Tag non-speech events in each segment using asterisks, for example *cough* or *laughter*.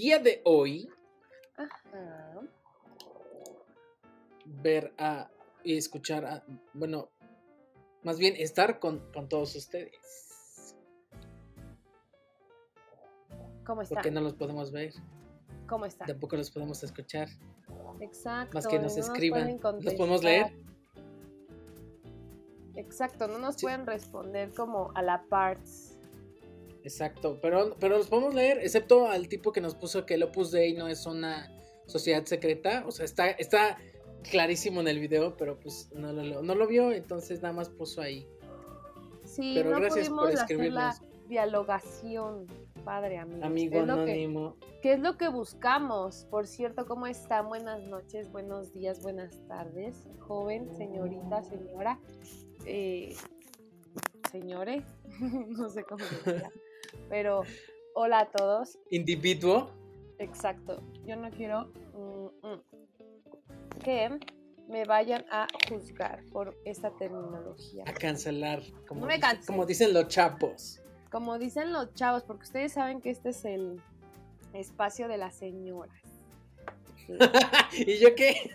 día de hoy ver a y escuchar a, bueno, más bien estar con, todos ustedes. ¿Cómo están? Porque no los podemos ver. ¿Cómo están? Tampoco los podemos escuchar. Exacto. Más que nos escriban. ¿Los podemos leer? Exacto, no nos pueden responder como a la parts. Exacto, pero, pero los podemos leer, excepto al tipo que nos puso que el Opus Dei no es una sociedad secreta. O sea, está, está clarísimo en el video, pero pues no lo, no lo vio, entonces nada más puso ahí. Sí, pero no gracias por escribirnos. Hacer la dialogación, padre amigo. Amigo anónimo. ¿Qué es lo que buscamos? Por cierto, ¿cómo están? Buenas noches, buenos días, buenas tardes, joven, señorita, señora, eh, señores, *laughs* no sé cómo se pero hola a todos. Individuo. Exacto, yo no quiero mm, mm, que me vayan a juzgar por esta terminología. A cancelar, como, como dicen los chapos. Como dicen los chavos, porque ustedes saben que este es el espacio de las señoras. *laughs* ¿Y yo qué?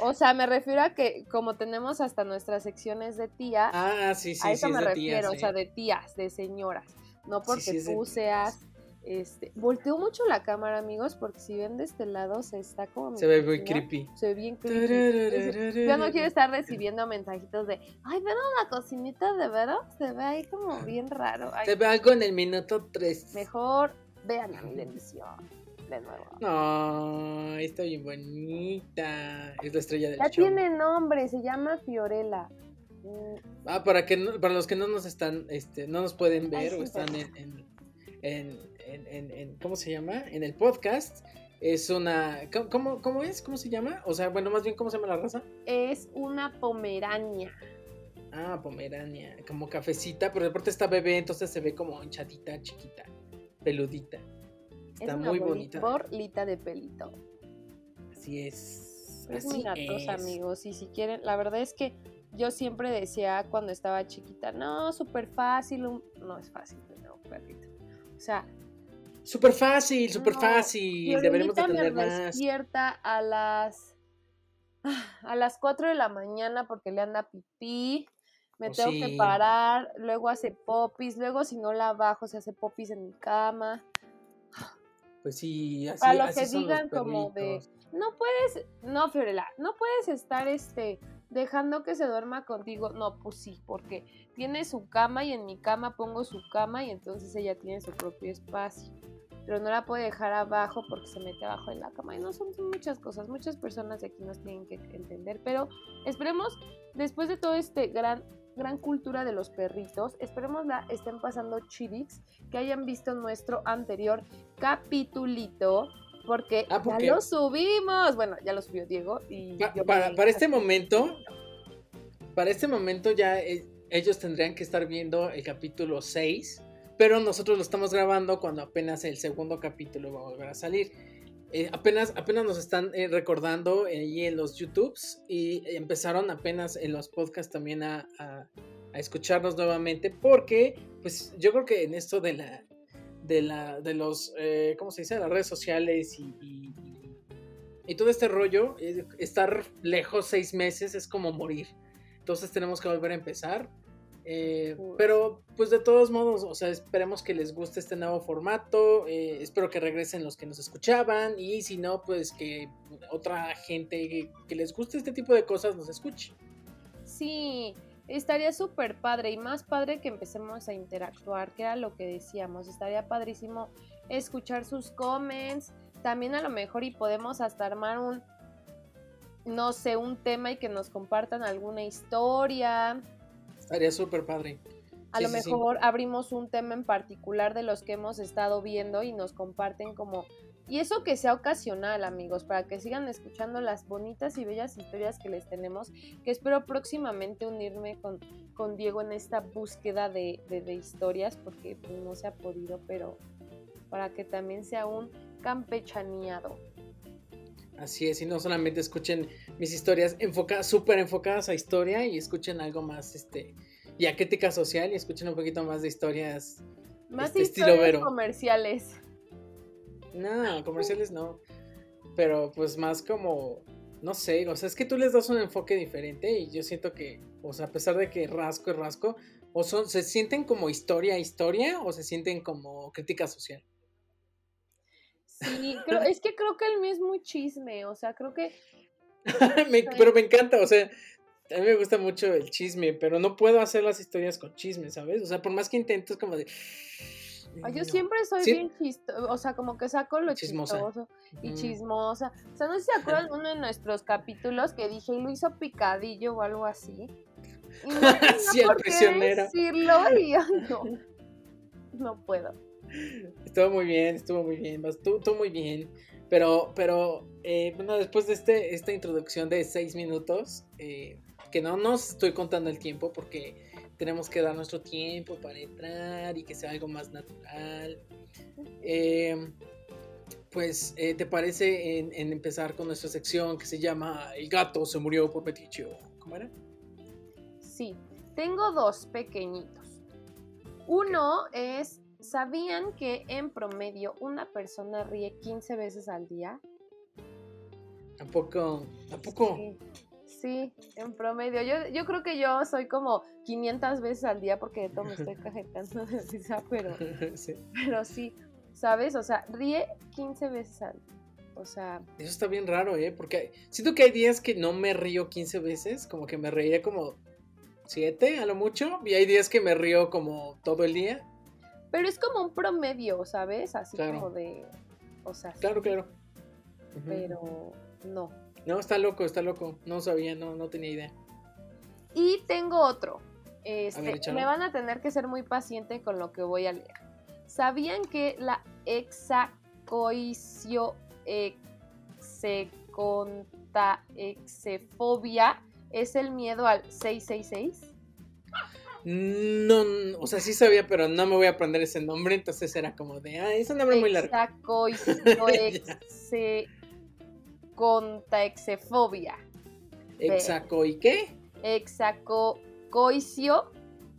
o sea, me refiero a que como tenemos hasta nuestras secciones de tía, ah, sí, sí, a eso me refiero, o sea, de tías, de señoras. No porque tú seas este, volteo mucho la cámara, amigos, porque si ven de este lado se está como... Se ve muy creepy. Se ve bien creepy. Yo no quiero estar recibiendo mensajitos de, ay, ven la cocinita de veros, se ve ahí como bien raro. se ve algo en el minuto 3. Mejor vean la televisión. De nuevo. No, está bien bonita. Es la estrella del Ya tiene nombre, se llama Fiorella. Ah, para que para los que no nos están, este, no nos pueden ver o están en, en en, ¿cómo se llama? En el podcast. Es una, ¿cómo, ¿cómo es? ¿Cómo se llama? O sea, bueno, más bien, ¿cómo se llama la raza? Es una pomerania. Ah, pomerania, como cafecita, pero de parte está bebé, entonces se ve como hinchadita, chiquita, peludita. Está muy bonita. Borlita de pelito. Así es. Es muy amigos. Y si quieren, la verdad es que yo siempre decía cuando estaba chiquita, no, súper fácil. No es fácil, no, perrito. O sea, Súper fácil, súper fácil. Deberemos de tener me despierta a las *sighs* a las 4 de la mañana porque le anda pipí. Me oh, tengo que parar, luego hace popis, luego si no la bajo se hace popis en mi cama. Pues sí, así, a lo que digan como de no puedes, no Fiorella, no puedes estar este dejando que se duerma contigo. No, pues sí, porque tiene su cama y en mi cama pongo su cama y entonces ella tiene su propio espacio pero no la puede dejar abajo porque se mete abajo de la cama. Y no son, muchas cosas, muchas personas aquí nos tienen que entender, pero esperemos, después de todo este gran gran cultura de los perritos. Esperemos la estén pasando chidix, que hayan visto nuestro anterior capitulito, porque ah, ya lo subimos. Bueno, ya lo subió Diego. Y para, para, este momento, para este momento ya eh, ellos tendrían que estar viendo el capítulo 6 pero nosotros lo estamos grabando cuando apenas el segundo capítulo va a volver a salir. Eh, apenas, apenas nos están eh, recordando ahí en los YouTubes y empezaron apenas en los podcasts también a, a, escucharnos nuevamente porque pues yo creo que en esto de la de la de los eh, cómo se dice las redes sociales y, y, y todo este rollo estar lejos seis meses es como morir. Entonces tenemos que volver a empezar eh, pero pues de todos modos, o sea, esperemos que les guste este nuevo formato, eh, espero que regresen los que nos escuchaban y si no, pues que otra gente que, les guste este tipo de cosas nos escuche. Sí, estaría súper padre y más padre que empecemos a interactuar, que era lo que decíamos, estaría padrísimo escuchar sus comments, también a lo mejor y podemos hasta armar un, no sé, un tema y que nos compartan alguna historia. Estaría súper padre. A lo mejor abrimos un tema en particular de los que hemos estado viendo y nos comparten como... Y eso que sea ocasional, amigos, para que sigan escuchando las bonitas y bellas historias que les tenemos, que espero próximamente unirme con, con Diego en esta búsqueda de, de, historias, porque pues, no se ha podido, pero para que también sea un campechaneado. Así es, y no solamente escuchen mis historias enfocadas, súper enfocadas a historia y escuchen algo más, este, y a crítica social y escuchen un poquito más de historias más este, historias comerciales. No, comerciales no. Pero pues más como, no sé, o sea, es que tú les das un enfoque diferente y yo siento que, o sea, a pesar de que rasco y rasco, o son, se sienten como historia, historia, o se sienten como crítica social. Sí, es que creo que el mío es muy chisme, o sea, creo que... *laughs* pero me encanta, o sea, a mí me gusta mucho el chisme, pero no puedo hacer las historias con chisme, ¿sabes? O sea, por más que intento, es como de... Yo siempre soy bien chistoso, o sea, como que saco lo chistoso y chismosa. O sea, no sé si se acuerdan uno de nuestros capítulos que dije, lo hizo picadillo o algo así. Y no *laughs* sí, por qué decirlo y no, no puedo. Estuvo muy bien, estuvo muy bien, estuvo, muy bien. Pero, pero, eh, bueno, después de este, esta introducción de seis minutos, eh, que no nos estoy contando el tiempo porque tenemos que dar nuestro tiempo para entrar y que sea algo más natural. Em, pues, eh, ¿te parece en, empezar con nuestra sección que se llama El gato se murió por peticio? ¿Cómo era? Sí, tengo dos pequeñitos. Uno es, ¿sabían que en promedio una persona ríe 15 veces al día? ¿Tampoco? ¿Tampoco? Sí, en promedio. Yo, yo creo que yo soy como 500 veces al día porque de todo me estoy *laughs* cajetando de risa, pero *laughs* sí. pero sí, ¿sabes? O sea, ríe 15 veces al día. O sea... Eso está bien raro, ¿eh? Porque siento que hay días que no me río 15 veces, como que me reía como 7 a lo mucho, y hay días que me río como todo el día. Pero es como un promedio, ¿sabes? Así como de... O sea... Claro, claro. Pero no, no, está loco, está loco. No sabía, no, no tenía idea. Y tengo otro. Este, me van a tener que ser muy paciente con lo que voy a leer. ¿Sabían que la exacoicio exefobia es el miedo al 666? No, o sea, sí sabía, pero no me voy a aprender ese nombre, entonces era como de, ah, es un nombre muy largo. *laughs* contaexefobia. ¿Exaco y qué? Exacocoicio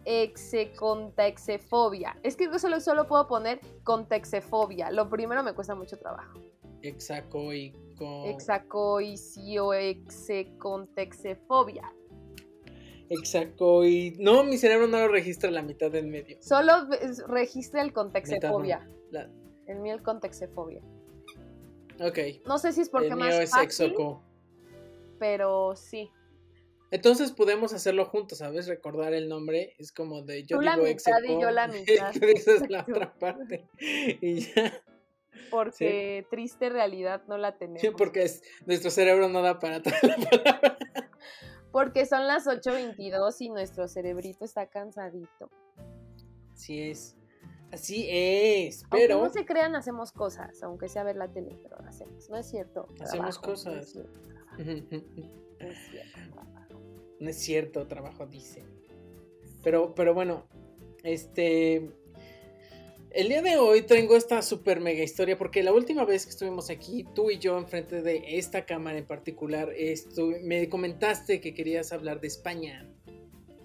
execontaexefobia. Es que solo, solo puedo poner contexefobia. Lo primero me cuesta mucho trabajo. Exacoico. Exacoicio execontexefobia. Exacoy. No, mi cerebro no lo registra la mitad del medio. Solo registra el contexefobia. El mío el contexefobia. Ok. No sé si es porque más es fácil, pero sí. Entonces podemos hacerlo juntos, ¿sabes? Recordar el nombre es como de yo Tú digo la mitad y yo la *laughs* mitad. dices la otra parte y ya. Porque triste realidad no la tenemos. Sí, porque es, nuestro cerebro no da para toda la palabra. Porque son las 8.22 y nuestro cerebrito está cansadito. Sí es. Así es, pero... Aunque no se crean, hacemos cosas, aunque sea ver la tele, pero hacemos, ¿no es cierto? Hacemos cosas. No es cierto, No es cierto, trabajo, dice. Pero, pero bueno, este... El día de hoy tengo esta super mega historia porque la última vez que estuvimos aquí, tú y yo enfrente de esta cámara en particular, me comentaste que querías hablar de España.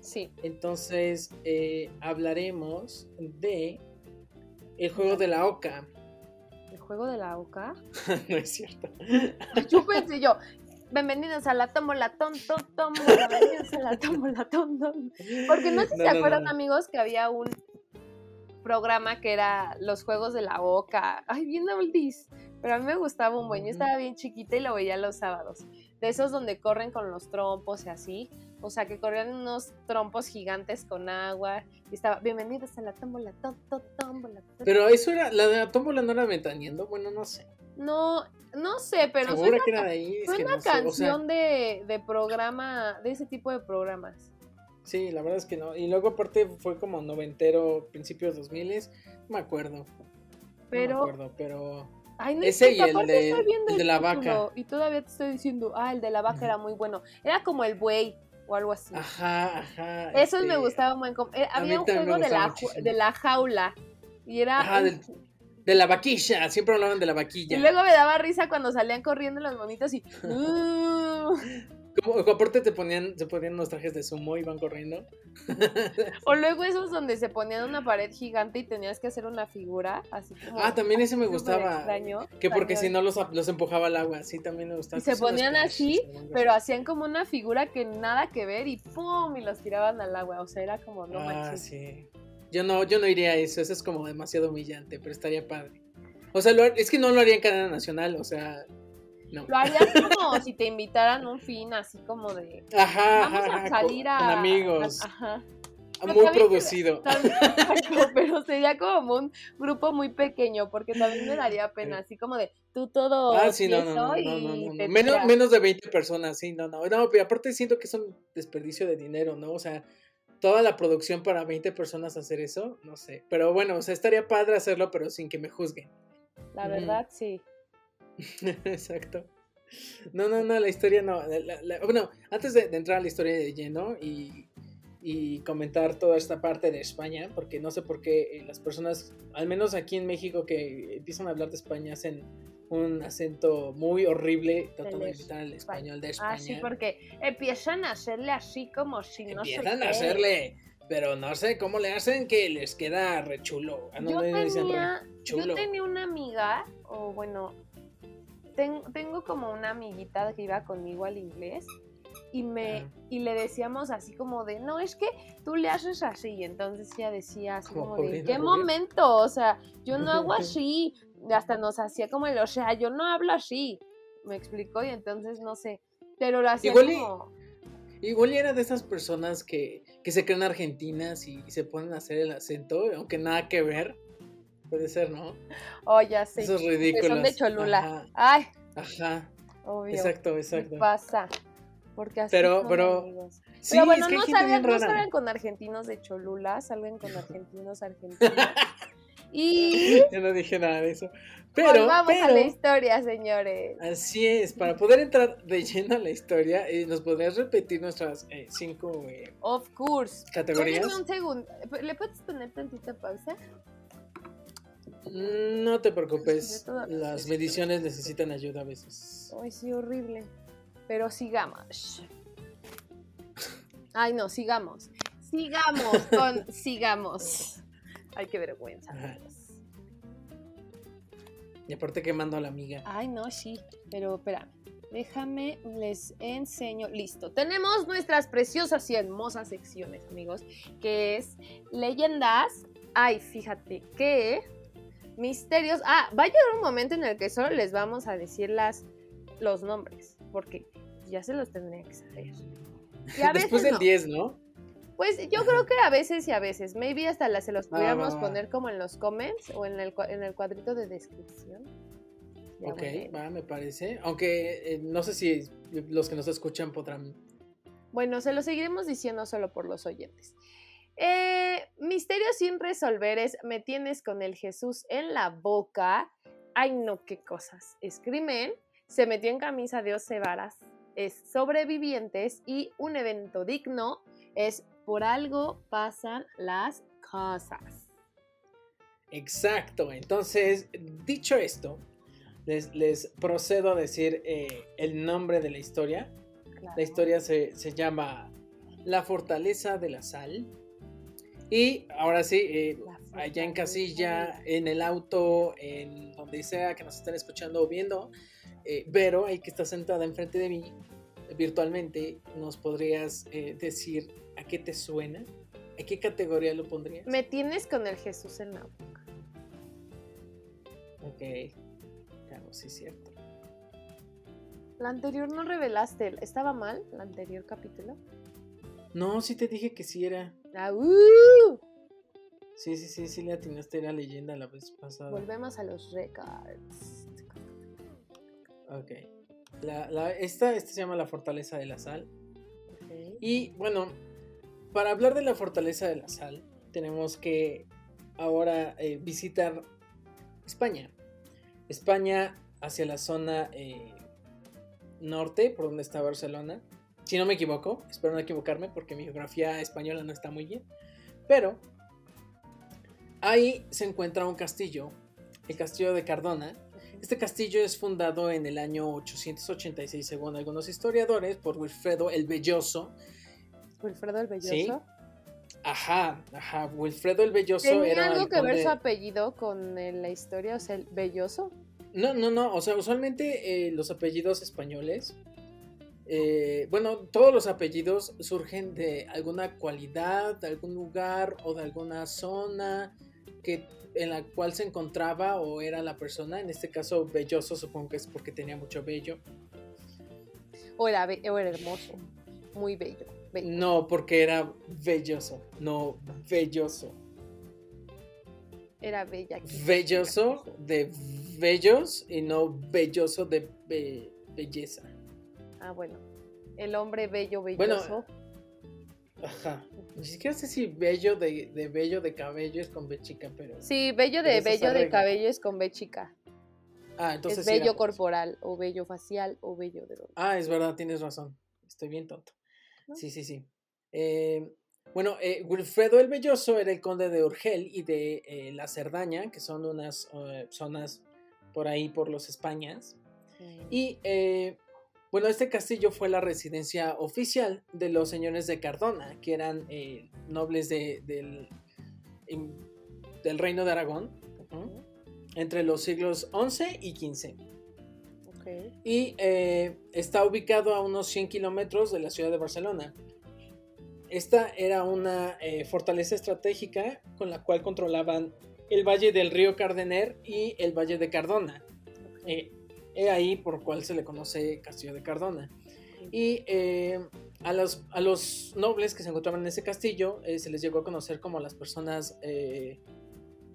Sí. Entonces eh, hablaremos de el juego de la oca. ¿El juego de la oca? *laughs* no es cierto. yo pensé yo, bienvenidos a la tómbola ton, ton, tómbola, bienvenidos a la tómbola ton, ton. Porque no sé si se acuerdan, amigos, que había un programa que era los juegos de la oca. Ay, bien oldies. Pero a mí me gustaba un buen. Yo estaba bien chiquita y lo veía los sábados. De esos donde corren con los trompos y así. O sea, que corrían unos trompos gigantes con agua. Y estaba, bienvenidos a la tómbola, tómbola. Pero eso era, la de la tómbola no era ventaneando, bueno, no sé. No, no sé, pero fue una, ahí? una canción de, de programa, de ese tipo de programas. Sí, la verdad es que no. Y luego aparte fue como noventero, principios dos miles, no me acuerdo. Pero... No me acuerdo, pero... Ay, no Ese y el de, el de la vaca. Y todavía te estoy diciendo, ah, el de la vaca era muy bueno. Era como el buey o algo así. Ajá, ajá. Eso me este, gustaba muy. Eh, había un juego de la, de la jaula. Y era. Ajá, de la vaquilla. Siempre hablaban de la vaquilla. Y luego me daba risa cuando salían corriendo los monitos y. *laughs* Uh. Como, aparte te ponían, se ponían unos trajes de sumo y van corriendo. *laughs* o luego esos donde se ponían una pared gigante y tenías que hacer una figura, así como. Ah, también ese me gustaba. que porque si no los, los, empujaba al agua, sí, también me gustaba. Y se ponían así, pero hacían como una figura que nada que ver y ¡pum! y los tiraban al agua. O sea, era como, no ah, sí. Yo no, yo no iría a eso, eso es como demasiado humillante, pero estaría padre. O sea, es que no lo haría en cadena nacional, o sea, no. Lo harías como *laughs* si te invitaran un fin así como de. Ajá, vamos a salir a. Con amigos. ajá. muy producido. *laughs* pero sería como un grupo muy pequeño, porque también me daría pena, así como de tú todo. Ah, sí, no, no, no, no, Menos, menos de 20 personas, sí, no, no. No, pero aparte siento que es un desperdicio de dinero, ¿no? O sea, toda la producción para 20 personas hacer eso, no sé. Pero bueno, o sea, estaría padre hacerlo, pero sin que me juzguen. La verdad, sí. *laughs* Exacto. No, no, no, la historia no. bueno, antes de, entrar a la historia de lleno y, comentar toda esta parte de España, porque no sé por qué eh, las personas, al menos aquí en México, que empiezan a hablar de España, hacen un acento muy horrible tratando de imitar el español de España. Ah, sí, porque empiezan a hacerle así como si no Empiezan a hacerle, pero no sé cómo le hacen que les queda rechulo. Ah, yo, tenía, yo tenía una amiga, o bueno, tengo como una amiguita que iba conmigo al inglés y me y le decíamos así como de no es que tú le haces así y entonces ella decía así como, de qué momento o sea yo no hago *laughs* así hasta nos hacía como el o sea yo no hablo así me explicó y entonces no sé pero lo hacía igual como igual era de esas personas que, que se creen argentinas y, se ponen a hacer el acento aunque nada que ver Puede ser, ¿no? Oh, ya sé. Esos ridículos. son de Cholula. Ay. Ajá. Obvio. Exacto, exacto. ¿Qué pasa? Porque así pero, pero, Sí, pero bueno, no, salgan, no salgan con argentinos de Cholula, salgan con *laughs* argentinos argentinos. y... *laughs* Yo no dije nada de eso. Pero, vamos a la historia, señores. Así es, para poder entrar de lleno a la historia, eh, ¿nos podrías repetir nuestras eh, cinco eh, of course. categorías? un segundo. ¿Le puedes poner tantita pausa? No te preocupes, las mediciones necesitan ayuda a veces. Ay, sí, horrible. Pero sigamos. Ay, no, sigamos. Sigamos con *laughs* sigamos. Ay, qué vergüenza. Y aparte quemando a la amiga. Ay, no, sí. Pero espera, déjame, les enseño. Listo. Tenemos nuestras preciosas y hermosas secciones, amigos, que es leyendas. Ay, fíjate que misterios. Ah, va a llegar un momento en el que solo les vamos a decir las, los nombres, porque ya se los tendría que saber. Después del 10, ¿no? Pues yo creo que a veces y a veces. Maybe hasta las se los ah, pudiéramos poner como en los comments o en el, en el cuadrito de descripción. ok, va, me parece. Aunque eh, no sé si los que nos escuchan podrán. Bueno, se lo seguiremos diciendo solo por los oyentes. Eh, misterio sin resolver es Me tienes con el Jesús en la boca. Ay, no, qué cosas. Es crimen. Se metió en camisa de once varas. Es sobrevivientes. Y un evento digno es Por algo pasan las cosas. Exacto. Entonces, dicho esto, les, procedo a decir eh, el nombre de la historia. La historia se, se llama La fortaleza de la sal y ahora sí, eh, allá en casilla, en el auto, en donde sea que nos estén escuchando o viendo, eh, Vero, ahí que está sentada enfrente de mí, virtualmente, ¿nos podrías eh, decir a qué te suena? ¿A qué categoría lo pondrías? Me tienes con el Jesús en la boca. Ok, claro, sí es cierto. La anterior no revelaste, ¿estaba mal el anterior capítulo? No, sí te dije que sí era. Ah, uh. Sí, sí, sí, sí le atinaste la leyenda la vez pasada. Volvemos a los records. Ok. La, esta, esta se llama la Fortaleza de la Sal. Y bueno, para hablar de la Fortaleza de la Sal, tenemos que ahora eh, visitar España. España hacia la zona eh, norte, por donde está Barcelona. Si no me equivoco, espero no equivocarme porque mi geografía española no está muy bien. Pero ahí se encuentra un castillo, el castillo de Cardona, Este castillo es fundado en el año 886, según algunos historiadores, por Wilfredo el Belloso. ¿Wilfredo el Belloso? Ajá, ajá. Wilfredo el Belloso ¿Tenía algo que ver su apellido con la historia? O sea, el Belloso. No, no, no. O sea, usualmente eh, los apellidos españoles. Eh, bueno, todos los apellidos surgen de alguna cualidad, de algún lugar o de alguna zona que en la cual se encontraba o era la persona. En este caso, belloso, supongo que es porque tenía mucho bello. O era, o era hermoso, muy bello, No, porque era belloso, no belloso. Era bella. Belloso de bellos y no belloso de belleza. Ah, bueno. El hombre bello, belloso. Ajá. Ni siquiera sé si bello de, de bello de cabello es con B chica, pero. Sí, bello de bello de cabello es con B chica. Ah, entonces. Es bello corporal, o bello facial, o bello de Ah, es verdad, tienes razón. Estoy bien tonto. Sí, sí, sí. Eh, bueno, eh, Wilfredo el Belloso era el conde de Urgel y de eh, la Cerdaña, que son unas zonas por ahí, por los Españas. Y bueno, este castillo fue la residencia oficial de los señores de Cardona, que eran eh, nobles del, del, reino de Aragón, entre los siglos XI y XV. Y eh, está ubicado a unos 100 kilómetros de la ciudad de Barcelona. Esta era una eh, fortaleza estratégica con la cual controlaban el valle del río Cardener y el valle de Cardona. He ahí por cual se le conoce Castillo de Cardona. Y eh, a, los, a los nobles que se encontraban en ese castillo eh, se les llegó a conocer como las personas eh,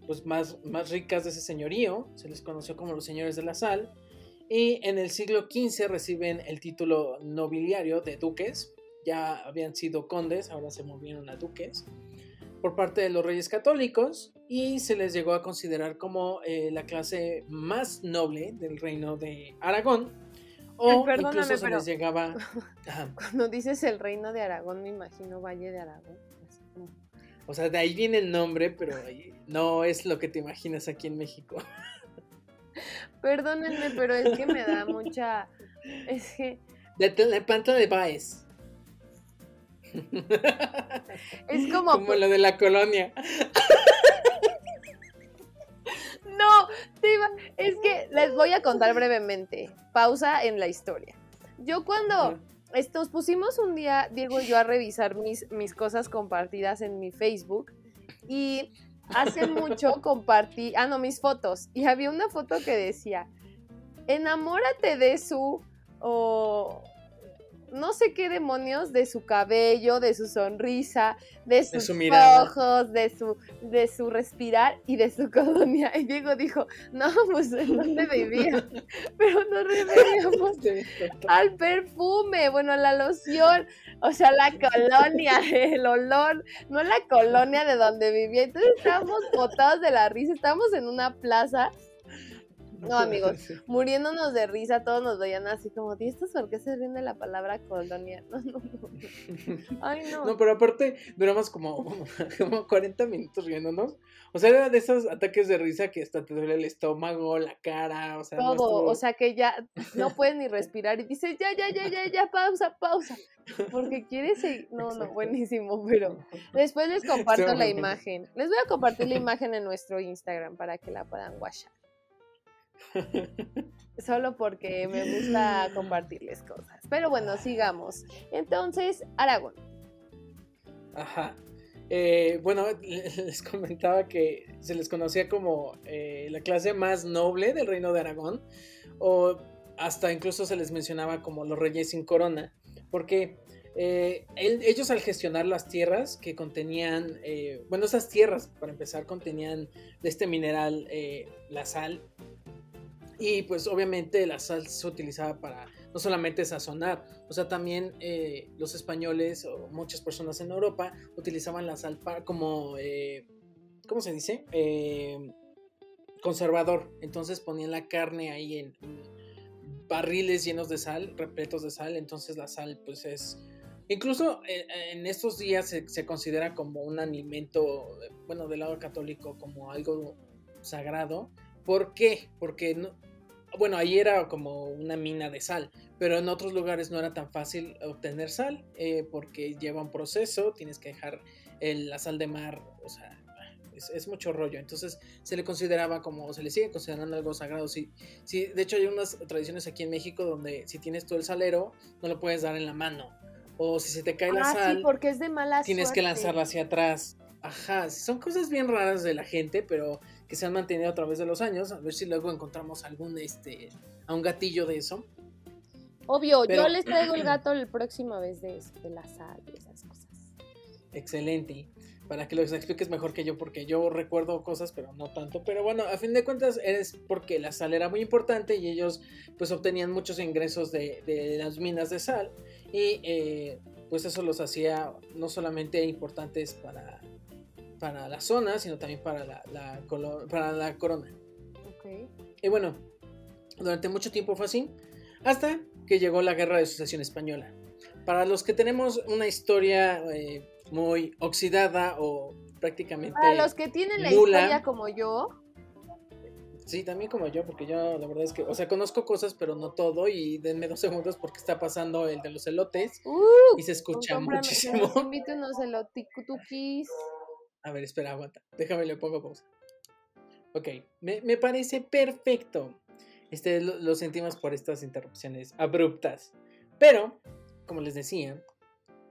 pues más, más ricas de ese señorío, se les conoció como los señores de la sal. Y en el siglo XV reciben el título nobiliario de duques, ya habían sido condes, ahora se movieron a duques por parte de los reyes católicos y se les llegó a considerar como eh, la clase más noble del reino de Aragón. O incluso se les llegaba. *laughs* Cuando dices el reino de Aragón, me imagino Valle de Aragón. O sea, de ahí viene el nombre, pero no es lo que te imaginas aquí en México. *laughs* Perdónenme, pero es que me da mucha. Es que. De planta de Baez. Es como. Como lo de la colonia. No, es que les voy a contar brevemente. Pausa en la historia. Yo cuando nos pusimos un día, Diego y yo, a revisar mis, mis cosas compartidas en mi Facebook y hace *laughs* mucho compartí, ah, no, mis fotos. Y había una foto que decía, enamórate de su, o no sé qué demonios de su cabello, de su sonrisa, de sus ojos, de su, de su respirar y de su *laughs* colonia. Y Diego dijo, no, pues ¿en dónde vivía? *laughs* Pero no referíamos al perfume, bueno, a la loción, o sea, la colonia, *laughs* el olor, no la colonia de donde vivía. Entonces estábamos botados de la risa, estábamos en una plaza no, *laughs* amigos, muriéndonos de risa, todos nos veían así como, ¿y esto por qué se rinde la palabra colonia? *laughs* No, no, no. Ay, no. No, pero aparte duramos como, *laughs* como 40 minutos riéndonos. O sea, era de esos ataques de risa que hasta te duele el estómago, la cara, o sea. Todo, o sea que ya no puedes ni respirar y dices, ya, ya, ya, ya, ya, pausa, pausa. Porque quieres seguir. No, no, buenísimo, pero después les comparto la imagen. Les voy a compartir la imagen en nuestro Instagram para que la puedan guachar. *laughs* Solo porque me gusta compartirles cosas. Pero bueno, sigamos. Entonces, Aragón. Ajá. Eh, bueno, *laughs* les comentaba que se les conocía como eh, la clase más noble del reino de Aragón, o hasta incluso se les mencionaba como los reyes sin corona, porque eh, ellos al gestionar las tierras que contenían, bueno, esas tierras para empezar contenían de este mineral la sal y pues obviamente la sal se utilizaba para no solamente sazonar, o sea, también eh, los españoles o muchas personas en Europa utilizaban la sal para, como, eh, ¿cómo se dice? Eh, conservador. Entonces ponían la carne ahí en, barriles llenos de sal, repletos de sal. Entonces la sal pues es... Incluso en estos días se, se, considera como un alimento, bueno, del lado católico como algo sagrado. ¿Por qué? Porque no, bueno, ahí era como una mina de sal, pero en otros lugares no era tan fácil obtener sal eh, porque lleva un proceso, tienes que dejar la sal de mar, o sea, es, mucho rollo. Entonces se le consideraba como, se le sigue considerando algo sagrado. Sí, sí, de hecho hay unas tradiciones aquí en México donde si tienes tú el salero, no lo puedes dar en la mano. O si se te cae la ah, sal, porque es de mala tienes que lanzarla hacia atrás. Ajá, son cosas bien raras de la gente, pero que se han mantenido a través de los años. A ver si luego encontramos algún, este, a un gatillo de eso. Obvio, yo les traigo el gato la próxima vez de, de la sal y esas cosas. Excelente para que los expliques mejor que yo, porque yo recuerdo cosas, pero no tanto. Pero bueno, a fin de cuentas es porque la sal era muy importante y ellos pues obtenían muchos ingresos de, las minas de sal y eh, pues eso los hacía no solamente importantes para, para la zona, sino también para la, para la corona. Y bueno, durante mucho tiempo fue así, hasta que llegó la Guerra de Sucesión Española. Para los que tenemos una historia... Eh, muy oxidada o prácticamente. Para los que tienen la historia como yo. Sí, también como yo, porque yo la verdad es que, o sea, conozco cosas, pero no todo, y denme dos segundos porque está pasando el de los elotes uh, y se escucha muchísimo. Invito unos eloticutukis. A ver, espera, aguanta. Déjame le pongo pausa. Ok, me, me parece perfecto. Este, lo, lo sentimos por estas interrupciones abruptas. Pero, como les decía,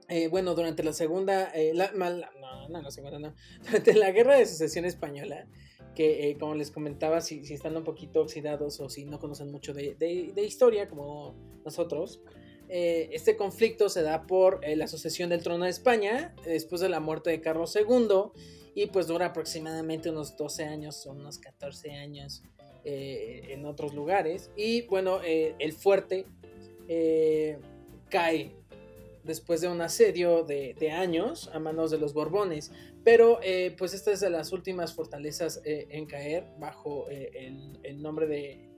eh, bueno, durante la segunda, eh, la, no, no, la segunda no, *laughs* durante la guerra de sucesión española, que eh, como les comentaba, si, si, están un poquito oxidados o si no conocen mucho de, de, historia como nosotros, este conflicto se da por la sucesión del trono de España después de la muerte de Carlos II y pues dura aproximadamente unos 12 años o unos 14 años en otros lugares y bueno, el fuerte cae después de un asedio de, años a manos de los Borbones. Pero eh, pues esta es de las últimas fortalezas eh, en caer bajo eh, el, nombre de,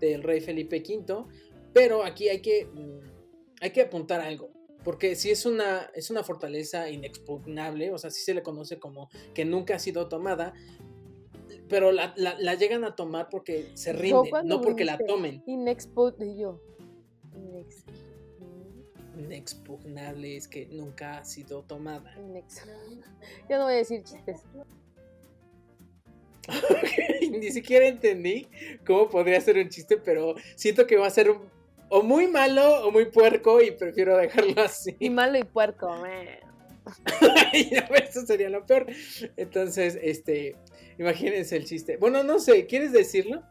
del rey Felipe V. Pero aquí hay que, mm, hay que apuntar algo. Porque si es una, es una fortaleza inexpugnable, o sea, si se le conoce como que nunca ha sido tomada, pero la, llegan a tomar porque se rinden, no porque la tomen. Inexpugnable, yo inexpugnable es que nunca ha sido tomada. Yo no voy a decir chistes. *laughs* Ni siquiera entendí cómo podría ser un chiste, pero siento que va a ser o muy malo o muy puerco y prefiero dejarlo así. Y malo y puerco, *laughs* Eso sería lo peor. Entonces, este, imagínense el chiste. Bueno, no sé, ¿quieres decirlo?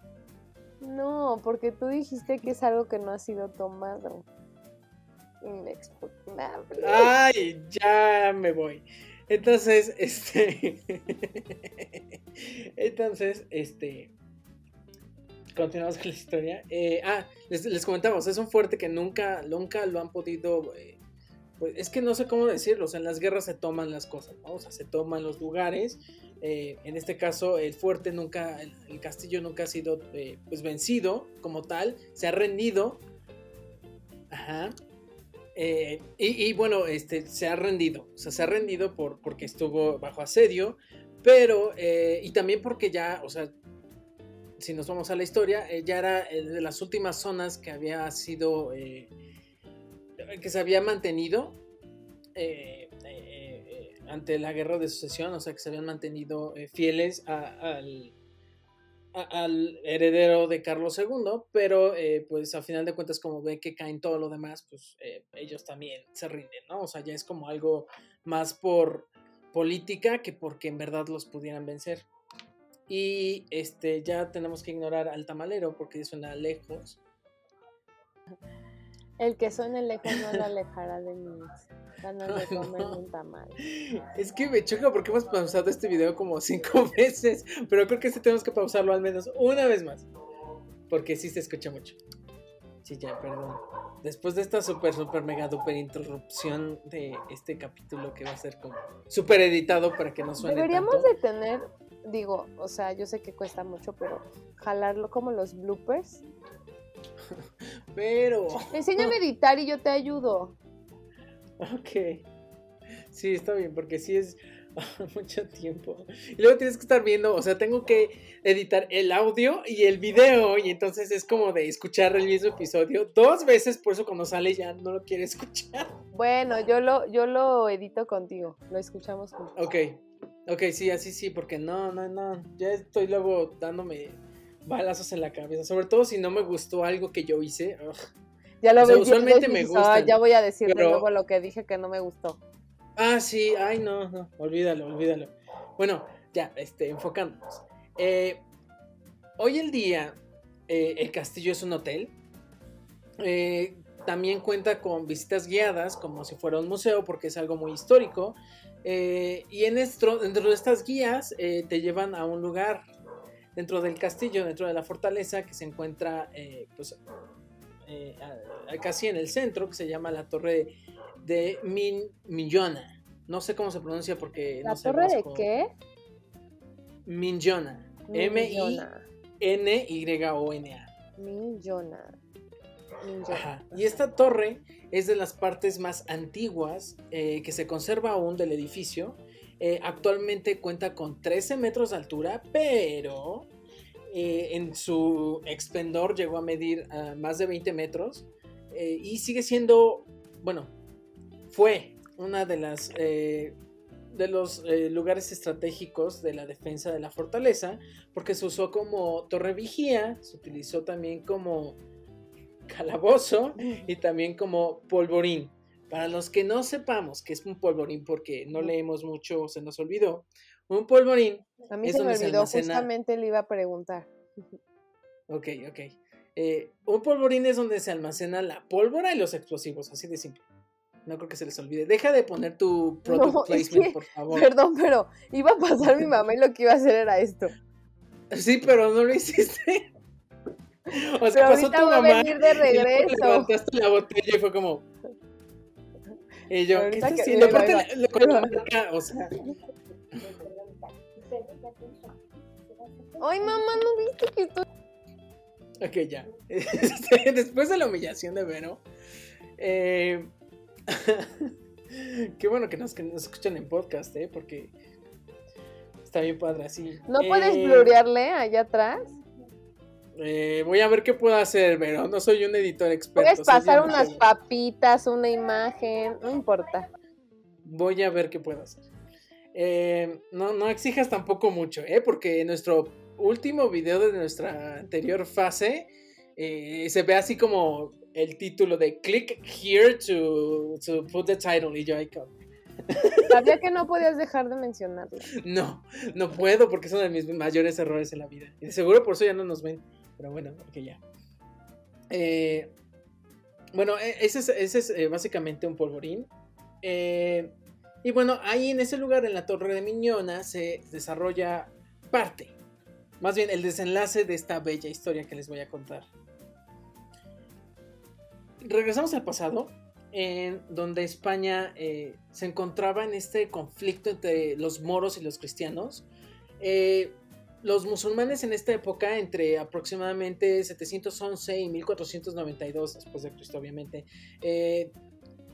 No, porque tú dijiste que es algo que no ha sido tomado inexpugnable. Ay, ya me voy. Entonces, *laughs* este. Entonces, este. Continuamos con la historia. Eh, ah, les, les, comentamos, es un fuerte que nunca, nunca lo han podido. Eh, pues es que no sé cómo decirlo. O sea, en las guerras se toman las cosas, ¿no? O sea, se toman los lugares. Eh, en este caso, el fuerte nunca, el, castillo nunca ha sido pues vencido como tal. Se ha rendido. Ajá. Eh, y, bueno, este, se ha rendido, o sea, se ha rendido por, porque estuvo bajo asedio, pero, eh, y también porque ya, o sea, si nos vamos a la historia, eh, ya era de las últimas zonas que había sido, que se había mantenido ante la guerra de sucesión, o sea, que se habían mantenido fieles al al heredero de Carlos II, pero eh, pues a final de cuentas como ven que caen todo lo demás, pues eh, ellos también se rinden, ¿no? O sea, ya es como algo más por política que porque en verdad los pudieran vencer. Y este ya tenemos que ignorar al tamalero porque suena lejos. El que suene lejos no lo *laughs* alejará de mí. de comer *laughs* un tamal. Es que me choca porque hemos pausado este video como cinco *laughs* veces, pero creo que sí tenemos que pausarlo al menos una vez más. Porque sí se escucha mucho. Sí, ya, perdón. Después de esta super, super, mega, duper interrupción de este capítulo que va a ser como super editado para que no suene Deberíamos de tener, digo, o sea, yo sé que cuesta mucho, pero jalarlo como los bloopers. pero... Enséñame a editar y yo te ayudo. Ok. Sí, está bien, porque sí es *laughs* mucho tiempo. Y luego tienes que estar viendo, o sea, tengo que editar el audio y el video y entonces es como de escuchar el mismo episodio dos veces, por eso cuando sale ya no lo quiere *laughs* escuchar. Bueno, yo lo, yo lo edito contigo, lo escuchamos juntos. Ok, ok, sí, así sí, porque no, no, no, ya estoy luego dándome balazos en la cabeza, sobre todo si no me gustó algo que yo hice. Ya lo o usualmente me gusta. ya voy a decir luego lo que dije que no me gustó. Ah, sí, ay, no, no, olvídalo, olvídalo. Bueno, ya, este, enfocándonos. Eh, hoy en día, eh, el castillo es un hotel. Eh, también cuenta con visitas guiadas, como si fuera un museo, porque es algo muy histórico. Y en esto, dentro de estas guías te llevan a un lugar dentro del castillo, dentro de la fortaleza, que se encuentra pues, casi en el centro, que se llama la Torre de Min Minyona. No sé cómo se pronuncia porque ¿La torre de qué? Minyona. M-I-N-Y-O-N-A. Minyona. Ajá. Y esta torre es de las partes más antiguas eh, que se conserva aún del edificio. Eh, actualmente cuenta con 13 metros de altura, pero eh, en su expendor llegó a medir más de 20 metros. y sigue siendo, bueno, fue una de las de los lugares estratégicos de la defensa de la fortaleza, porque se usó como torre vigía, se utilizó también como calabozo y también como polvorín. Para los que no sepamos qué es un polvorín, porque no leemos mucho, se nos olvidó, un polvorín. A mí se me olvidó, justamente le iba a preguntar. Ok, ok. Eh, un polvorín es donde se almacena la pólvora y los explosivos, así de simple. No creo que se les olvide. Deja de poner tu *laughs* product placement, por favor. Perdón, pero iba a pasar mi mamá y lo que iba a hacer era esto. Sí, pero no lo hiciste. *laughs* O sea, pasó tu mamá. A venir de regreso. Y levantaste la botella y fue como. Y yo, ¿qué estás haciendo? Aparte, le, con la marca, o sea. Ay, mamá, ¿no viste que estoy.? Ok, ya. *laughs* Este, después de la humillación de Vero, eh, *laughs* Qué bueno que nos, escuchan en podcast, ¿eh? Porque está bien padre así. ¿No puedes eh, blurearle allá atrás? Eh, voy a ver qué puedo hacer, pero no soy un editor experto. Puedes pasar unas papitas, una imagen, no importa. Voy a ver qué puedo hacer. Eh, no, no exijas tampoco mucho, ¿eh? Porque en nuestro último video de nuestra anterior fase se ve así como el título de Click here to, to put the title y yo ahí *laughs* Sabía que no podías dejar de mencionarlo. No, no puedo porque es uno de mis mayores errores en la vida. Y seguro por eso ya no nos ven. Pero bueno, que ya. Eh, bueno, e, ese es, eh, básicamente un polvorín. Eh, y bueno, ahí en ese lugar, en la Torre de Miñona, se desarrolla parte. Más bien, el desenlace de esta bella historia que les voy a contar regresamos al pasado, en donde España se encontraba en este conflicto entre los moros y los cristianos. Los musulmanes en esta época, entre aproximadamente 711 y 1492 después de Cristo, obviamente, eh,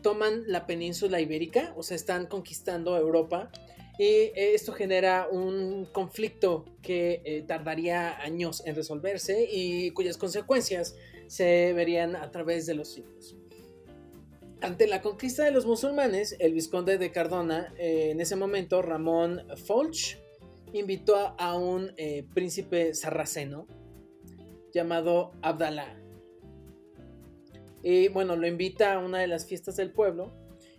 toman la península ibérica, o sea, están conquistando Europa. Y esto genera un conflicto que tardaría años en resolverse y cuyas consecuencias se verían a través de los siglos. Ante la conquista de los musulmanes, el vizconde de Cardona, eh, en ese momento Ramón Folch, invitó a un eh, príncipe sarraceno llamado Abdalá. Y bueno, lo invita a una de las fiestas del pueblo.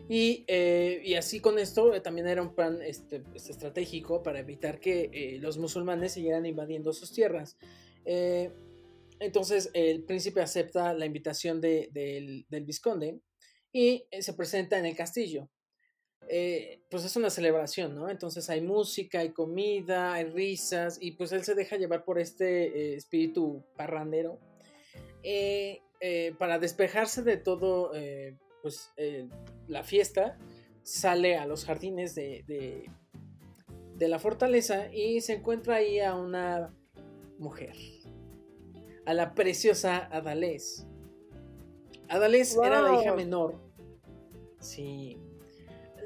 Y, eh, así con esto también era un plan este, estratégico para evitar que los musulmanes siguieran invadiendo sus tierras. Entonces el príncipe acepta la invitación del, vizconde y eh, se presenta en el castillo. Eh, pues es una celebración, ¿no? Entonces hay música, hay comida, hay risas y pues él se deja llevar por este eh, espíritu parrandero para despejarse de todo, pues la fiesta, sale a los jardines de, de la fortaleza y se encuentra ahí a una mujer a la preciosa Adalés. Adalés era la hija menor. Sí.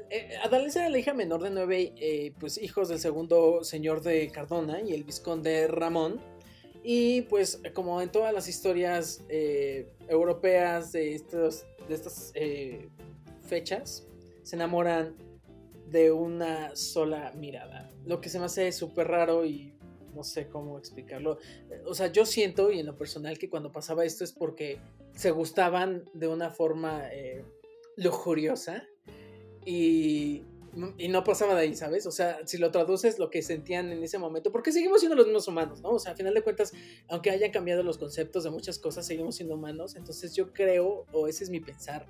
Eh, era la hija menor de nueve eh, pues, hijos del segundo señor de Cardona y el vizconde Ramón. Y pues como en todas las historias eh, europeas de, estos, de estas fechas, se enamoran de una sola mirada. Lo que se me hace súper raro y no sé cómo explicarlo. O sea, yo siento, y en lo personal, que cuando pasaba esto es porque se gustaban de una forma lujuriosa y, y, no pasaba de ahí, ¿sabes? O sea, si lo traduces, lo que sentían en ese momento, porque seguimos siendo los mismos humanos, ¿no? O sea, a final de cuentas, aunque hayan cambiado los conceptos de muchas cosas, seguimos siendo humanos, entonces yo creo, o ese es mi pensar,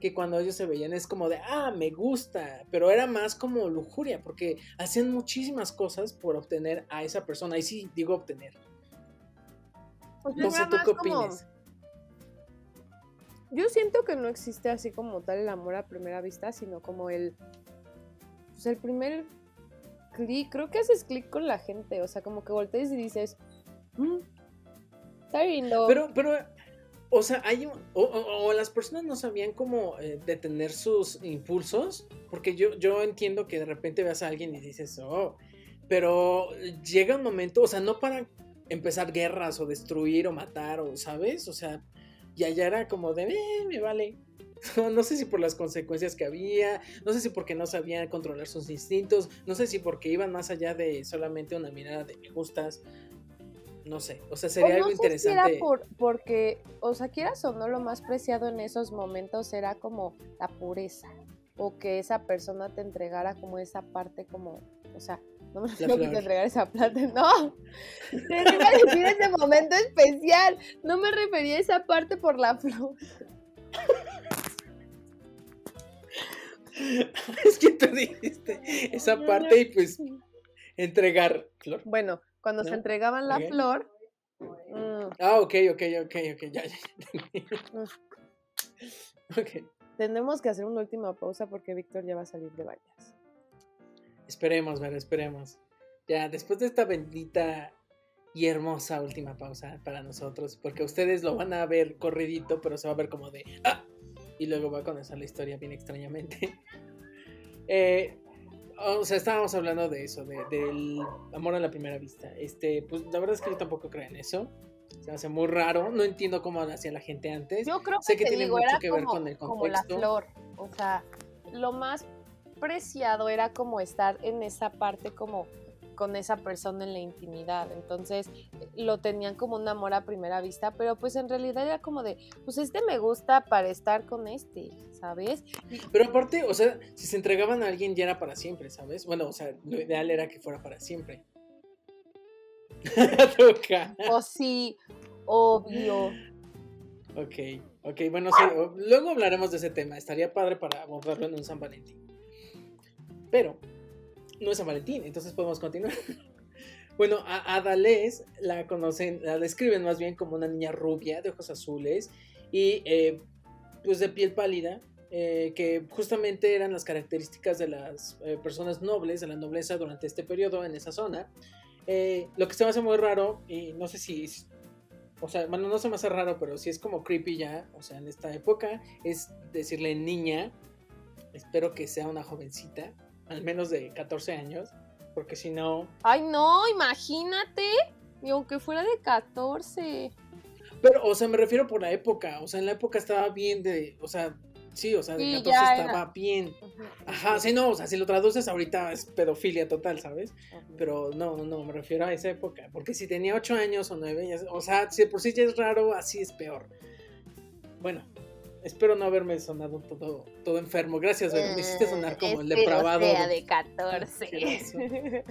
que cuando ellos se veían es como de, ah, me gusta, pero era más como lujuria, porque hacían muchísimas cosas por obtener a esa persona, y sí, digo obtener. Pues no sé, ¿tú qué opinas? Yo siento que no existe así como tal el amor a primera vista, sino como el. Pues el primer clic. Creo que haces clic con la gente. O sea, como que volteas y dices. Mm, está lindo. Pero, pero. O sea, hay. O, las personas no sabían cómo eh, detener sus impulsos. Porque yo, yo entiendo que de repente veas a alguien y dices, oh. Pero llega un momento, o sea, no para empezar guerras o destruir o matar, o, ¿sabes? O sea, y allá era como de, eh, me vale. *laughs* No sé si por las consecuencias que había, no sé si porque no sabían controlar sus instintos, no sé si porque iban más allá de solamente una mirada de me gustas. No sé, o sea, sería algo interesante. era por, porque, o sea, quieras o no, lo más preciado en esos momentos era como la pureza, o que esa persona te entregara como esa parte como, o sea, no me refiero que te entregar esa plata, *laughs* no. Te iba a decir ese momento especial. No me refería a esa parte por la flor. *laughs* es que tú dijiste esa parte y pues entregar flor. Bueno, cuando se entregaban la flor. Mm. Ah, ok, ok, ok, ok, ya, ya. Mm. *laughs* ok. Tenemos que hacer una última pausa porque Víctor ya va a salir de bañas. Esperemos, ver, esperemos. Ya, después de esta bendita y hermosa última pausa para nosotros, porque ustedes lo van a ver corridito, pero se va a ver como de ¡Ah! Y luego va a comenzar la historia bien extrañamente. *laughs* eh, o sea, estábamos hablando de eso, de, del amor a la primera vista. Este, pues la verdad es que yo tampoco creo en eso. Se hace muy raro. No entiendo cómo lo hacía la gente antes. Yo creo que, sé que tiene mucho que ver con el contexto. Como la flor. O sea, lo más preciado era como estar en esa parte como con esa persona en la intimidad. Entonces lo tenían como un amor a primera vista, pero pues en realidad era como de, pues este me gusta para estar con este, ¿sabes? Pero aparte, o sea, si se entregaban a alguien ya era para siempre, ¿sabes? Bueno, o sea, lo ideal era que fuera para siempre. *laughs* o sí, obvio. Ok, ok, bueno, sí, luego hablaremos de ese tema. Estaría padre para abordarlo en un San Valentín. Pero no es San Valentín, entonces podemos continuar. *laughs* bueno, a Adalés la conocen, la describen más bien como una niña rubia de ojos azules y eh, pues de piel pálida, eh, que justamente eran las características de las eh, personas nobles, de la nobleza durante este periodo en esa zona. lo que se me hace muy raro, y no sé si, o sea, bueno, no se me hace raro, pero sí es como creepy ya, o sea, en esta época, es decirle niña, espero que sea una jovencita, al menos de 14 años, porque si no... Ay, no, imagínate, y aunque fuera de 14. Pero, o sea, me refiero por la época, o sea, en la época estaba bien de, o sea, sí, o sea, de 14 estaba bien. Ajá, sí, no, o sea, si lo traduces ahorita es pedofilia total, ¿sabes? Pero no, no, no, me refiero a esa época, porque si tenía 8 años o 9, o sea, si por sí ya es raro, así es peor. Bueno, Espero no haberme sonado todo, todo enfermo. Gracias, Me hiciste sonar como el depravado. Sea de 14.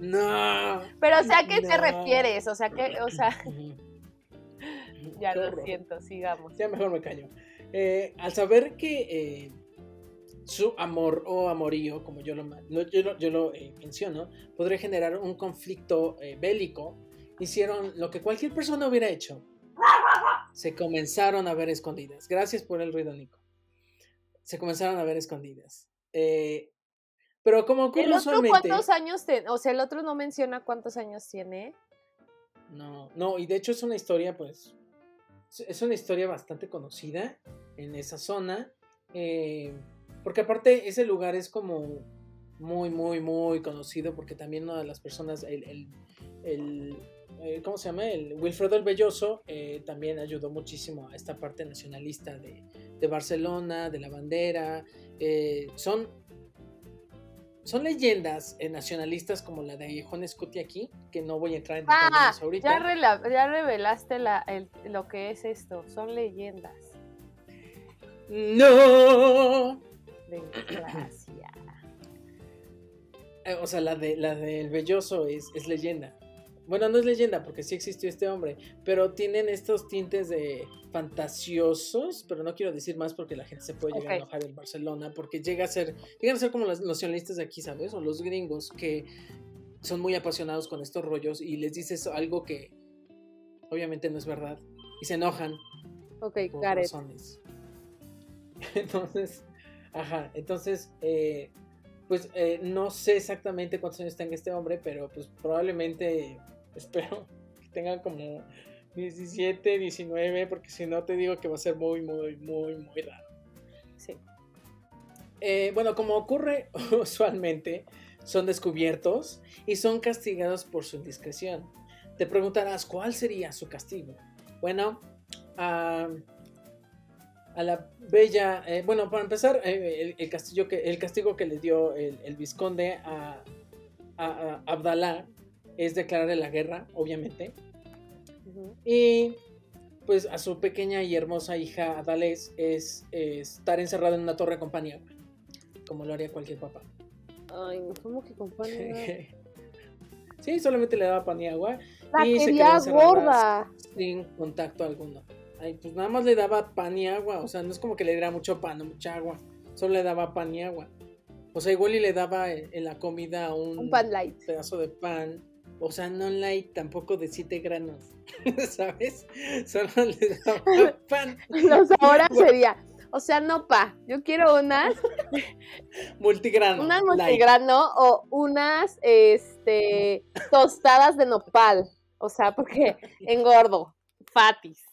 no. Pero, o sea, ¿a qué te refieres? O sea, que, o sea. *laughs* ya lo siento, sigamos. Ya mejor me callo. Eh, al saber que eh, su amor o amorío, como yo lo, yo lo, eh, menciono, podría generar un conflicto bélico, hicieron lo que cualquier persona hubiera hecho se comenzaron a ver escondidas. Gracias por el ruido, Nico. Se comenzaron a ver escondidas. Eh, pero como ocurre ¿El otro cuántos años tiene? O sea, el otro no menciona cuántos años tiene. No, no, y de hecho es una historia, pues, es una historia bastante conocida en esa zona. Eh, Porque aparte ese lugar es como muy, muy, muy conocido porque también una de las personas, el, el, eh, ¿cómo se llama? El Wilfredo el Belloso eh, también ayudó muchísimo a esta parte nacionalista de, de Barcelona, de la bandera. Eh, son, son leyendas nacionalistas como la de Juan Scuti aquí, que no voy a entrar en detalles ah, ahorita. Ya, ya revelaste la, lo que es esto, son leyendas. No. Eh, o sea, la de la del Belloso es, es, leyenda. Bueno, no es leyenda porque sí existió este hombre, pero tienen estos tintes de fantasiosos, pero no quiero decir más porque la gente se puede llegar a enojar en Barcelona, porque llega a ser, llegan a ser como los nacionalistas de aquí, ¿sabes? O los gringos que son muy apasionados con estos rollos y les dices algo que obviamente no es verdad y se enojan. Ok, por razones. *laughs* Entonces, ajá, entonces eh, pues eh, no sé exactamente cuántos años tenga este hombre, pero pues probablemente *laughs* espero que tenga como 17, 19, porque si no te digo que va a ser muy, muy, muy, muy raro. Sí. Eh, bueno, como ocurre *laughs* usualmente, son descubiertos y son castigados por su indiscreción. Te preguntarás, ¿cuál sería su castigo? Bueno, a la bella, eh, bueno, para empezar, eh, el, castillo que, el castigo que le dio el, a, a, Abdalá es declararle la guerra, obviamente. Y pues a su pequeña y hermosa hija Adalés es, estar encerrada en una torre con pan como lo haría cualquier papá. Ay, ¿cómo que con pan *laughs* Sí, solamente le daba pan y agua. La y quería gorda. Sin contacto alguno pues nada más le daba pan y agua. O sea, no es como que le diera mucho pan o mucha agua. Solo le daba pan y agua. O sea, igual y le daba en, la comida un, pan light. pedazo de pan. O sea, no light, tampoco de siete granos. *laughs* ¿Sabes? Solo le daba *laughs* pan. Los ahora sería. O sea, no pa. Yo quiero unas. multigrano. Unas multigrano o unas este, tostadas de nopal. O sea, porque engordo. Fatis.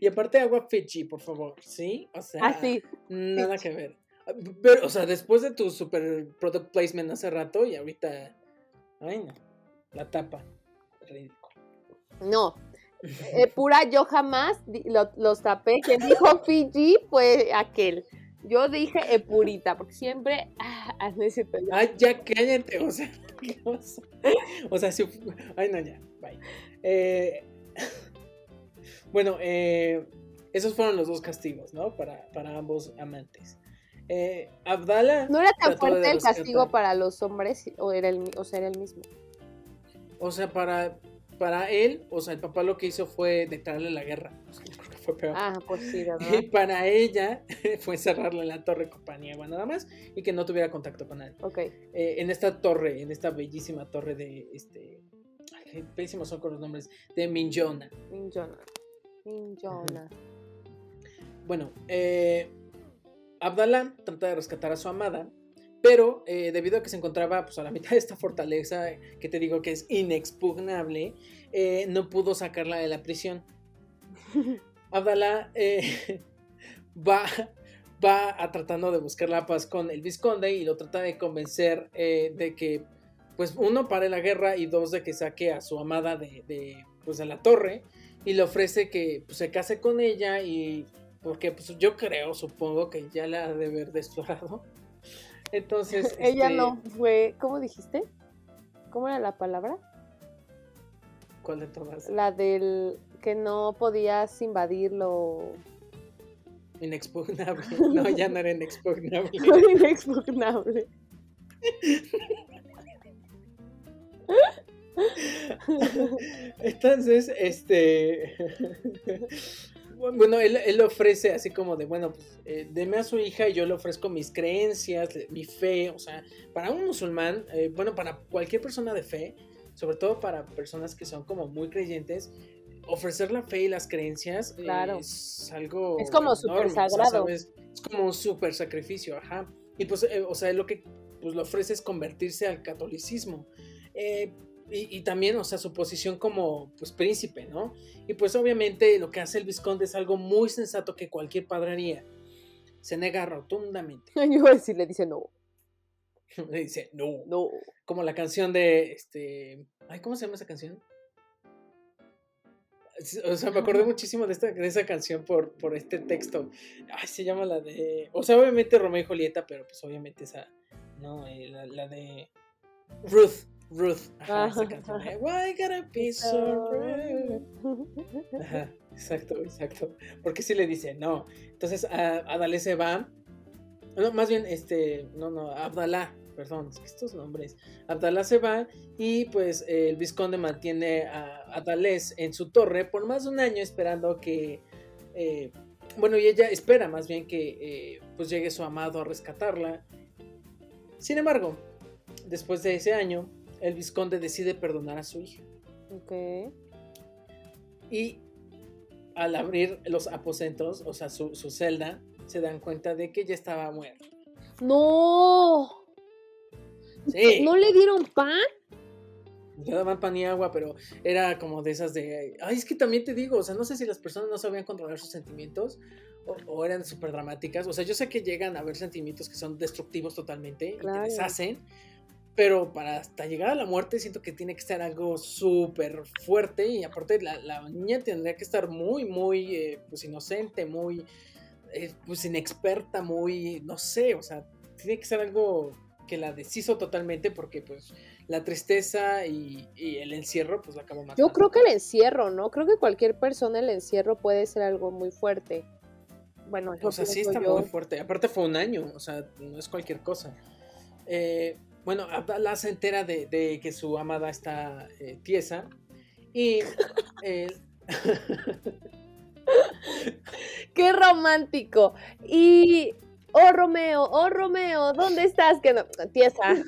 y aparte agua Fiji, por favor, ¿sí? O sea, ah, nada que ver. Pero, o sea, después de tu super product placement hace rato y ahorita, ay no, la tapa, ridículo. No, eh, pura yo jamás los tapé. Quien dijo *laughs* Fiji fue aquel. Yo dije Epurita, porque siempre ah, necesito. Ay, ya cállate, o sea, *laughs* ¿qué O sea, si, ay no, ya, bye. Eh, *laughs* bueno, eh, esos fueron los dos castigos, ¿no? Para, para ambos amantes. Eh, Abdala. ¿No era tan fuerte el castigo para los hombres o era el, o sea, era el mismo? O sea, para, para él, o sea, el papá lo que hizo fue declararle la guerra. *laughs* Creo que fue peor. Ah, pues sí, ¿verdad? Y para ella *laughs* fue cerrarle la torre compañía, nada más y que no tuviera contacto con nadie. Ok. Eh, en esta torre, en esta bellísima torre de este. Ay, pésimos son con los nombres. De Minjona. Minjona. Bueno, eh, Abdalá trata de rescatar a su amada, pero eh, debido a que se encontraba pues, a la mitad de esta fortaleza, que te digo que es inexpugnable, eh, no pudo sacarla de la prisión. *laughs* Abdalá *laughs* va, va a tratando de buscar la paz con el vizconde y lo trata de convencer de que, pues, uno, pare la guerra y dos, de que saque a su amada de, de pues, de la torre y le ofrece que pues, se case con ella y porque pues, yo creo, supongo que ya la ha de haber *laughs* desflorado. Entonces... *laughs* ella este no fue, ¿cómo dijiste? ¿Cómo era la palabra? ¿Cuál de todas? La del que no podías invadirlo. Inexpugnable. *laughs* No, ya no era inexpugnable. inexpugnable. *laughs* Entonces, este. Bueno, él, ofrece así como de, bueno, pues eh, deme a su hija y yo le ofrezco mis creencias, mi fe, o sea, para un musulmán, eh, bueno, para cualquier persona de fe, sobre todo para personas que son como muy creyentes, ofrecer la fe y las creencias eh, es algo... Es como súper sagrado. es como un súper sacrificio, ajá. Y pues, o sea, lo que pues, le ofrece es convertirse al catolicismo. Eh, y, también, o sea, su posición como pues príncipe, ¿no? Y pues obviamente lo que hace el vizconde es algo muy sensato que cualquier padre haría. se nega rotundamente. *laughs* Yo a decir, le dice no. *laughs* le dice no. No. Como la canción de este. Ay, ¿cómo se llama esa canción? O sea, me acordé muchísimo de, esta, de esa canción por, por este texto. Ay, se llama la de. O sea, obviamente Romeo y Julieta, pero pues obviamente esa. No, eh, la, la, de. Ruth. Ruth. Ajá, esa *laughs* canción. Why gotta be so Ajá, exacto, exacto. Porque si le dice no. Entonces, a, Adalé se va. No, más bien, este. No, no, Abdalá perdón, estos nombres. Abdalá se va y pues el vizconde mantiene a Adalés en su torre por más de un año esperando que, eh, bueno, y ella espera más bien que eh, pues llegue su amado a rescatarla. Sin embargo, después de ese año, el vizconde decide perdonar a su hija. Ok. Y al abrir los aposentos, o sea, su, su celda, se dan cuenta de que ella estaba muerta. No. ¿No le dieron pan? Le daban pan y agua, pero era como de esas de. Ay, es que también te digo, o sea, no sé si las personas no sabían controlar sus sentimientos o, eran súper dramáticas. O sea, yo sé que llegan a haber sentimientos que son destructivos totalmente y te deshacen, pero para hasta llegar a la muerte siento que tiene que ser algo súper fuerte y aparte la, niña tendría que estar muy, muy, eh, pues inocente, muy, eh, pues inexperta, muy, no sé, o sea, tiene que ser algo que la deshizo totalmente porque pues la tristeza y, el encierro pues la acabó matando. Yo creo que el encierro, ¿no? Creo que cualquier persona el encierro puede ser algo muy fuerte. Bueno, o sea, sí está muy fuerte. Aparte fue un año, o sea, no es cualquier cosa. Eh, bueno, Abdallah se entera de, que su amada está eh, tiesa y... *laughs* *laughs* Qué romántico. Y Oh Romeo, oh Romeo, ¿dónde estás? Que no, tiesa. *laughs*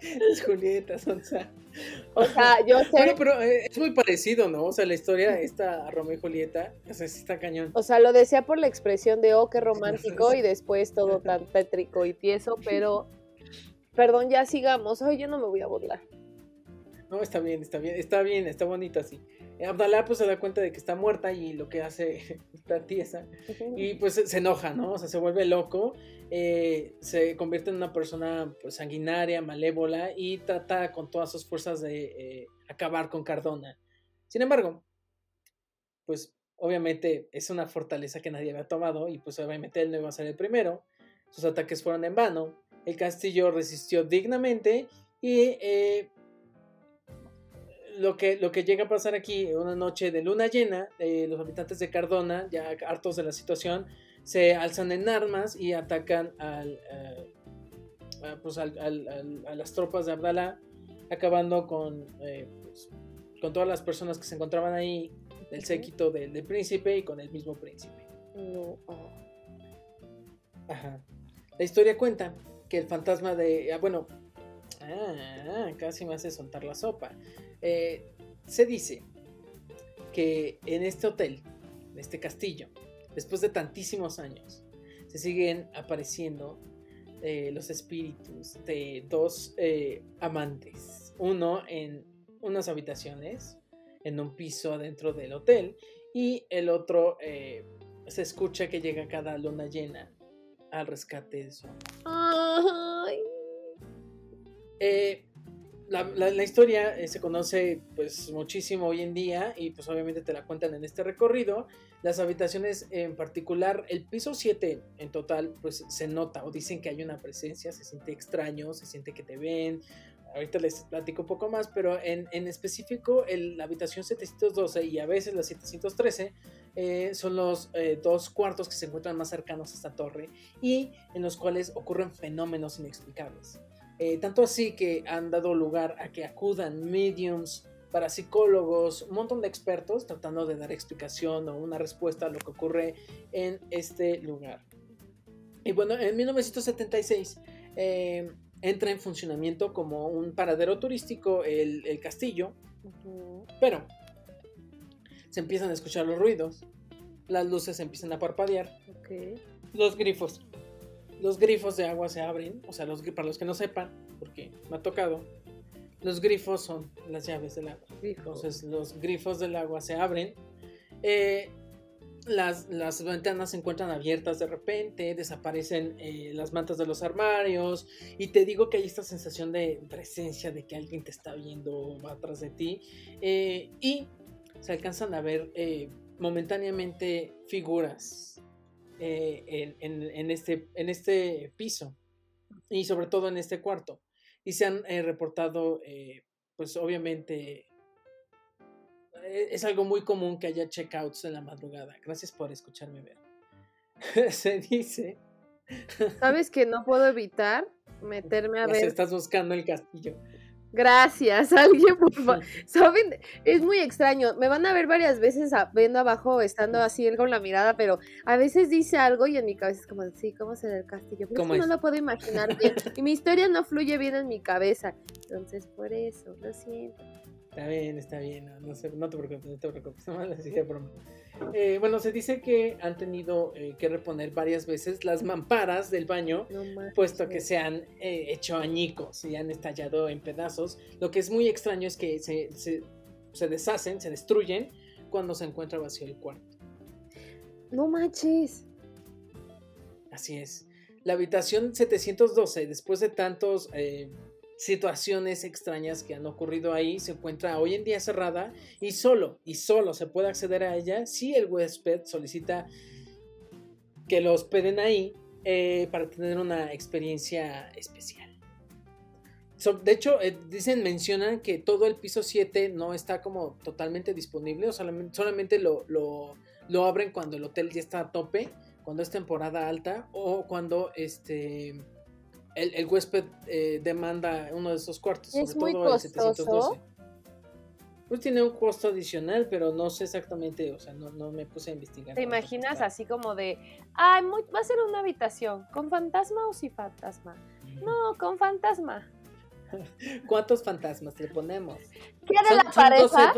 Es Julieta Sonsa. *laughs* O sea, yo sé. Bueno, pero eh, es muy parecido, ¿no? O sea, la historia esta Romeo y Julieta, o sea, sí está cañón. O sea, lo decía por la expresión de oh, qué *laughs* romántico, y después todo tan tétrico y tieso, pero. Perdón, ya sigamos. Ay, yo no me voy a burlar. No, está bien, está bien, está bien, está bonito así. Eh, Abdalá pues se da cuenta de que está muerta y lo que hace *laughs* está tiesa y pues se enoja, ¿no? O sea, se vuelve loco, eh, se convierte en una persona pues, sanguinaria, malévola y trata con todas sus fuerzas de eh, acabar con Cardona. Sin embargo, pues obviamente es una fortaleza que nadie había tomado y pues obviamente él no iba a ser el primero. Sus ataques fueron en vano. El castillo resistió dignamente y lo que, lo que llega a pasar aquí, una noche de luna llena, eh, los habitantes de Cardona, ya hartos de la situación, se alzan en armas y atacan al, eh, pues a las tropas de Abdalá, acabando con, eh, pues, con todas las personas que se encontraban ahí, del séquito del, príncipe y con el mismo príncipe. Ajá. La historia cuenta que el fantasma de. Ah, bueno, ah, casi me hace soltar la sopa. Eh, se dice que en este hotel, en este castillo, después de tantísimos años, se siguen apareciendo eh, los espíritus de dos eh, amantes. Uno en unas habitaciones, en un piso adentro del hotel, y el otro se escucha que llega cada luna llena al rescate de su amor. Eh, la, historia eh, se conoce pues muchísimo hoy en día y pues obviamente te la cuentan en este recorrido. Las habitaciones en particular, el piso 7 en total pues se nota o dicen que hay una presencia, se siente extraño, se siente que te ven. Ahorita les platico un poco más, pero en, específico el, la habitación 712 y a veces la 713 eh, son los eh, dos cuartos que se encuentran más cercanos a esta torre y en los cuales ocurren fenómenos inexplicables. Eh, tanto así que han dado lugar a que acudan mediums, parapsicólogos, un montón de expertos tratando de dar explicación o una respuesta a lo que ocurre en este lugar. Y bueno, en 1976 eh, entra en funcionamiento como un paradero turístico el, castillo, pero se empiezan a escuchar los ruidos, las luces empiezan a parpadear, los grifos los grifos de agua se abren, o sea, los, para los que no sepan, porque me ha tocado, los grifos son las llaves del agua. Entonces los grifos del agua se abren. Eh, las, las, ventanas se encuentran abiertas de repente, desaparecen eh, las mantas de los armarios y te digo que hay esta sensación de presencia, de que alguien te está viendo, va atrás de ti eh, y se alcanzan a ver momentáneamente figuras en, en, este, en este piso y sobre todo en este cuarto y se han reportado pues obviamente es algo muy común que haya checkouts en la madrugada. Gracias por escucharme ver. *laughs* Se dice. ¿Sabes que no puedo evitar meterme a *laughs* ver? Estás buscando el castillo. Gracias, *laughs* alguien por favor. ¿Saben? Es muy extraño. Me van a ver varias veces viendo abajo, estando así con la mirada, pero a veces dice algo y en mi cabeza es como, sí, ¿cómo será el castillo? Pero no lo puedo imaginar bien. Y mi historia no fluye bien en mi cabeza. Entonces, por eso, lo siento. Está bien, está bien, no, no, no te preocupes, no te preocupes, *laughs* eh, bueno, se dice que han tenido eh, que reponer varias veces las mamparas del baño, puesto que se han eh, hecho añicos y han estallado en pedazos. Lo que es muy extraño es que se, se, se deshacen, se destruyen cuando se encuentra vacío el cuarto. No manches. Así es. La habitación 712, después de tantos situaciones extrañas que han ocurrido ahí, se encuentra hoy en día cerrada y solo, y solo se puede acceder a ella si el huésped solicita que lo hospeden ahí eh, para tener una experiencia especial. de hecho, eh, dicen, mencionan que todo el piso 7 no está como totalmente disponible, o solamente, lo, lo, lo abren cuando el hotel ya está a tope, cuando es temporada alta o cuando este el, huésped eh, demanda uno de esos cuartos, sobre muy todo costoso? el 712. Pues tiene un costo adicional, pero no sé exactamente, o sea, no, no me puse a investigar. ¿Te imaginas así como de, ay, va a ser una habitación, ¿con fantasma o sin fantasma? No, con fantasma. *laughs* ¿Cuántos fantasmas le ponemos? ¿Quiere la pareja?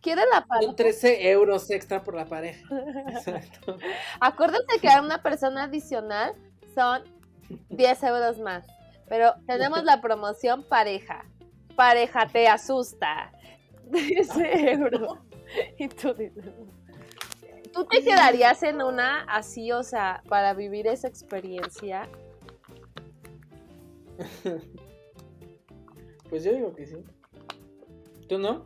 ¿Quiere la pareja? Son 13 euros extra por la pareja. *laughs* Exacto. Acuérdense que a una persona adicional son 10 euros más. Pero tenemos la promoción pareja. Pareja te asusta. *laughs* 10 euros. Y tú. ¿Tú te quedarías en una así, o sea, para vivir esa experiencia? *laughs* Pues yo digo que sí. ¿Tú no?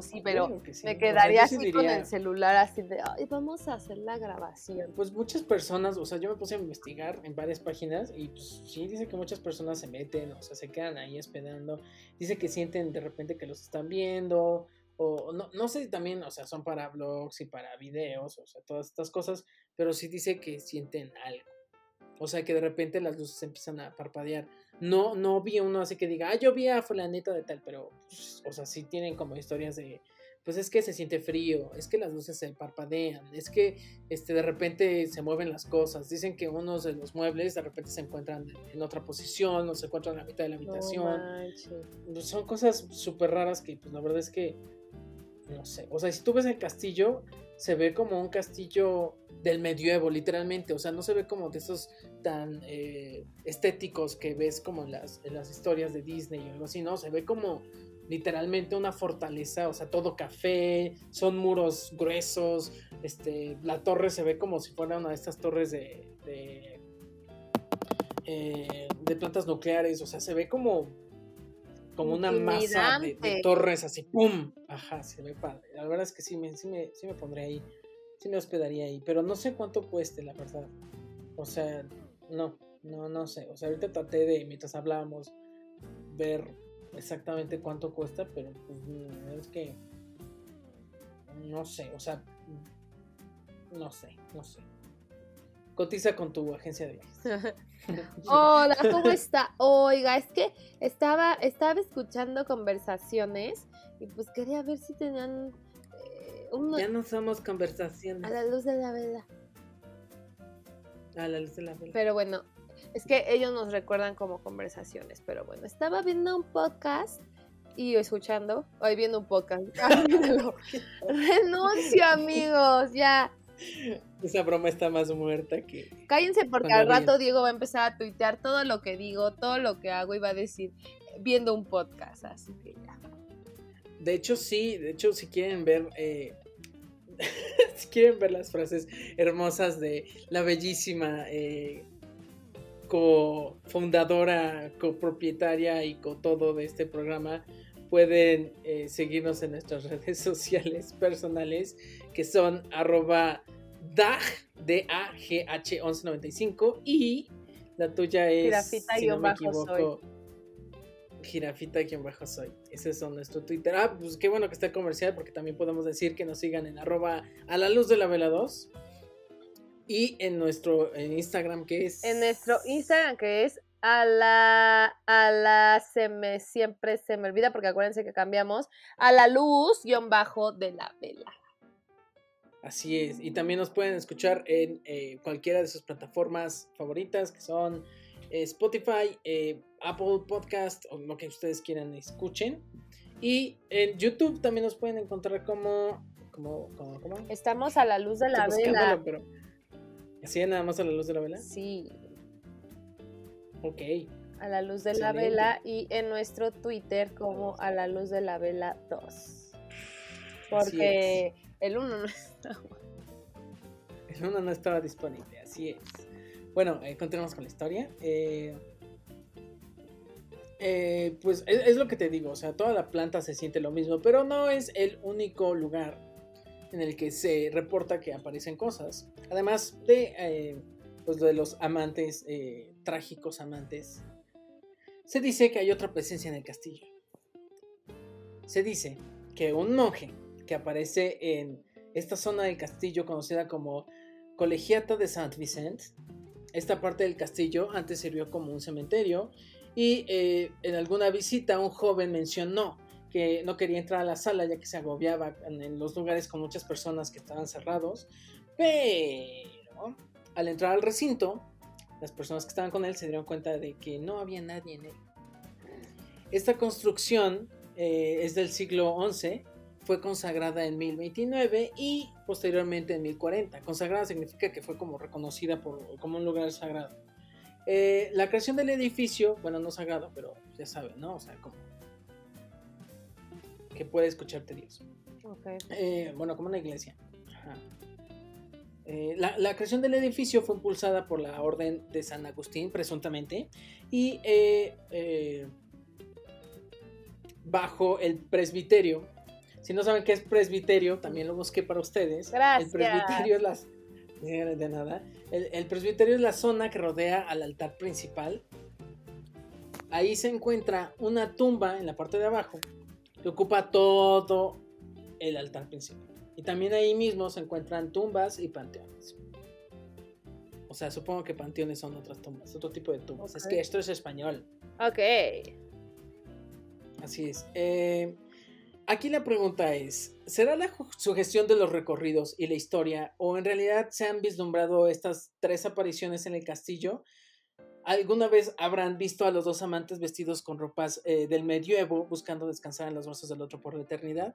Sí, pero me quedaría así con el celular así de, ay, vamos a hacer la grabación. Pues muchas personas, o sea, yo me puse a investigar en varias páginas y pues sí, dice que muchas personas se meten, o sea, se quedan ahí esperando. Dice que sienten de repente que los están viendo, o no, no sé si también, o sea, son para blogs y para videos, o sea, todas estas cosas, pero sí dice que sienten algo. O sea, que de repente las luces empiezan a parpadear. No, no vi uno así que diga, ah, yo vi a fulanita de tal, pero, pues, o sea, sí tienen como historias de, pues es que se siente frío, es que las luces se parpadean, es que este, de repente se mueven las cosas. Dicen que unos de los muebles de repente se encuentran en otra posición o se encuentran en la mitad de la habitación. Pues, son cosas súper raras que, pues la verdad es que, no sé. O sea, si tú ves el castillo, se ve como un castillo del medievo, literalmente. O sea, no se ve como de esos tan eh, estéticos que ves como en las, en las historias de Disney o algo así, ¿no? Se ve como literalmente una fortaleza, o sea, todo café, son muros gruesos, este, la torre se ve como si fuera una de estas torres de, de, eh, de plantas nucleares, o sea, se ve como, como una masa de, torres así, ¡pum! Ajá, se ve padre. La verdad es que sí me, sí me, sí me pondré ahí, sí me hospedaría ahí, pero no sé cuánto cueste, la verdad. O sea, no, no, no sé. O sea, ahorita traté de, mientras hablábamos, ver exactamente cuánto cuesta, pero pues es que no sé, o sea, no sé, no sé. Cotiza con tu agencia de viajes. *laughs* Hola, ¿cómo está? Oiga, es que estaba, estaba escuchando conversaciones y pues quería ver si tenían eh, Ya no somos conversaciones. A la luz de la vela. A la luz de la vela. Pero bueno, es que ellos nos recuerdan como conversaciones, pero bueno, estaba viendo un podcast y escuchando, hoy viendo un podcast. *laughs* *laughs* Renuncio, amigos, ya. *laughs* Esa broma está más muerta que. Cállense porque al rato Diego va a empezar a tuitear todo lo que digo, todo lo que hago y va a decir viendo un podcast, así que ya. De hecho, sí, de hecho, si quieren ver eh, *laughs* si quieren ver las frases hermosas de la bellísima eh, cofundadora, copropietaria y co todo de este programa, pueden eh, seguirnos en nuestras *laughs* redes sociales personales que son arroba DAG, D-A-G-H 1195 y la tuya es, si no me equivoco, Girafita-soy. Ese es nuestro Twitter. Ah, pues qué bueno que está comercial porque también podemos decir que nos sigan en arroba a la luz de la vela 2. Y en nuestro Instagram que es... En nuestro Instagram que es a la, a la, se me, siempre se me olvida porque acuérdense que cambiamos, a la luz guion bajo de la vela. Así es, y también nos pueden escuchar en eh, cualquiera de sus plataformas favoritas que son eh, Spotify, eh, Apple Podcast o lo que ustedes quieran escuchen. Y en YouTube también nos pueden encontrar como... como, como, Estamos a la luz de la vela. Pero, ¿Así nada más a la luz de la vela? Sí. Ok. A la luz de la vela y en nuestro Twitter como a la luz de la vela 2. Porque el 1 no estaba. *laughs* El 1 no estaba disponible, así es. Bueno, eh, continuamos con la historia. Eh, eh, pues es, lo que te digo, o sea, toda la planta se siente lo mismo, pero no es el único lugar en el que se reporta que aparecen cosas. Además de, pues, de los amantes, trágicos amantes, se dice que hay otra presencia en el castillo. Se dice que un monje que aparece en esta zona del castillo conocida como Colegiata de Saint Vicent esta parte del castillo antes sirvió como un cementerio y eh, en alguna visita un joven mencionó que no quería entrar a la sala ya que se agobiaba en, los lugares con muchas personas que estaban cerrados, pero al entrar al recinto, las personas que estaban con él se dieron cuenta de que no había nadie en él. Esta construcción eh, es del siglo XI fue consagrada en 1029 y posteriormente en 1040. Consagrada significa que fue como reconocida por, como un lugar sagrado. Eh, la creación del edificio, bueno, no sagrado, pero ya saben, ¿no? O sea, como que puede escucharte Dios. Eh, bueno, como una iglesia. Eh, la, la, creación del edificio fue impulsada por la orden de San Agustín, presuntamente, y bajo el presbiterio si no saben qué es presbiterio, también lo busqué para ustedes. Gracias. El presbiterio es la... De nada. El, presbiterio es la zona que rodea al altar principal. Ahí se encuentra una tumba en la parte de abajo que ocupa todo el altar principal. Y también ahí mismo se encuentran tumbas y panteones. O sea, supongo que panteones son otras tumbas, otro tipo de tumbas. Es que esto es español. Ok. Así es. Eh, Aquí la pregunta es, ¿será la sugestión de los recorridos y la historia o en realidad se han vislumbrado estas tres apariciones en el castillo? ¿Alguna vez habrán visto a los dos amantes vestidos con ropas eh, del medievo buscando descansar en los brazos del otro por la eternidad?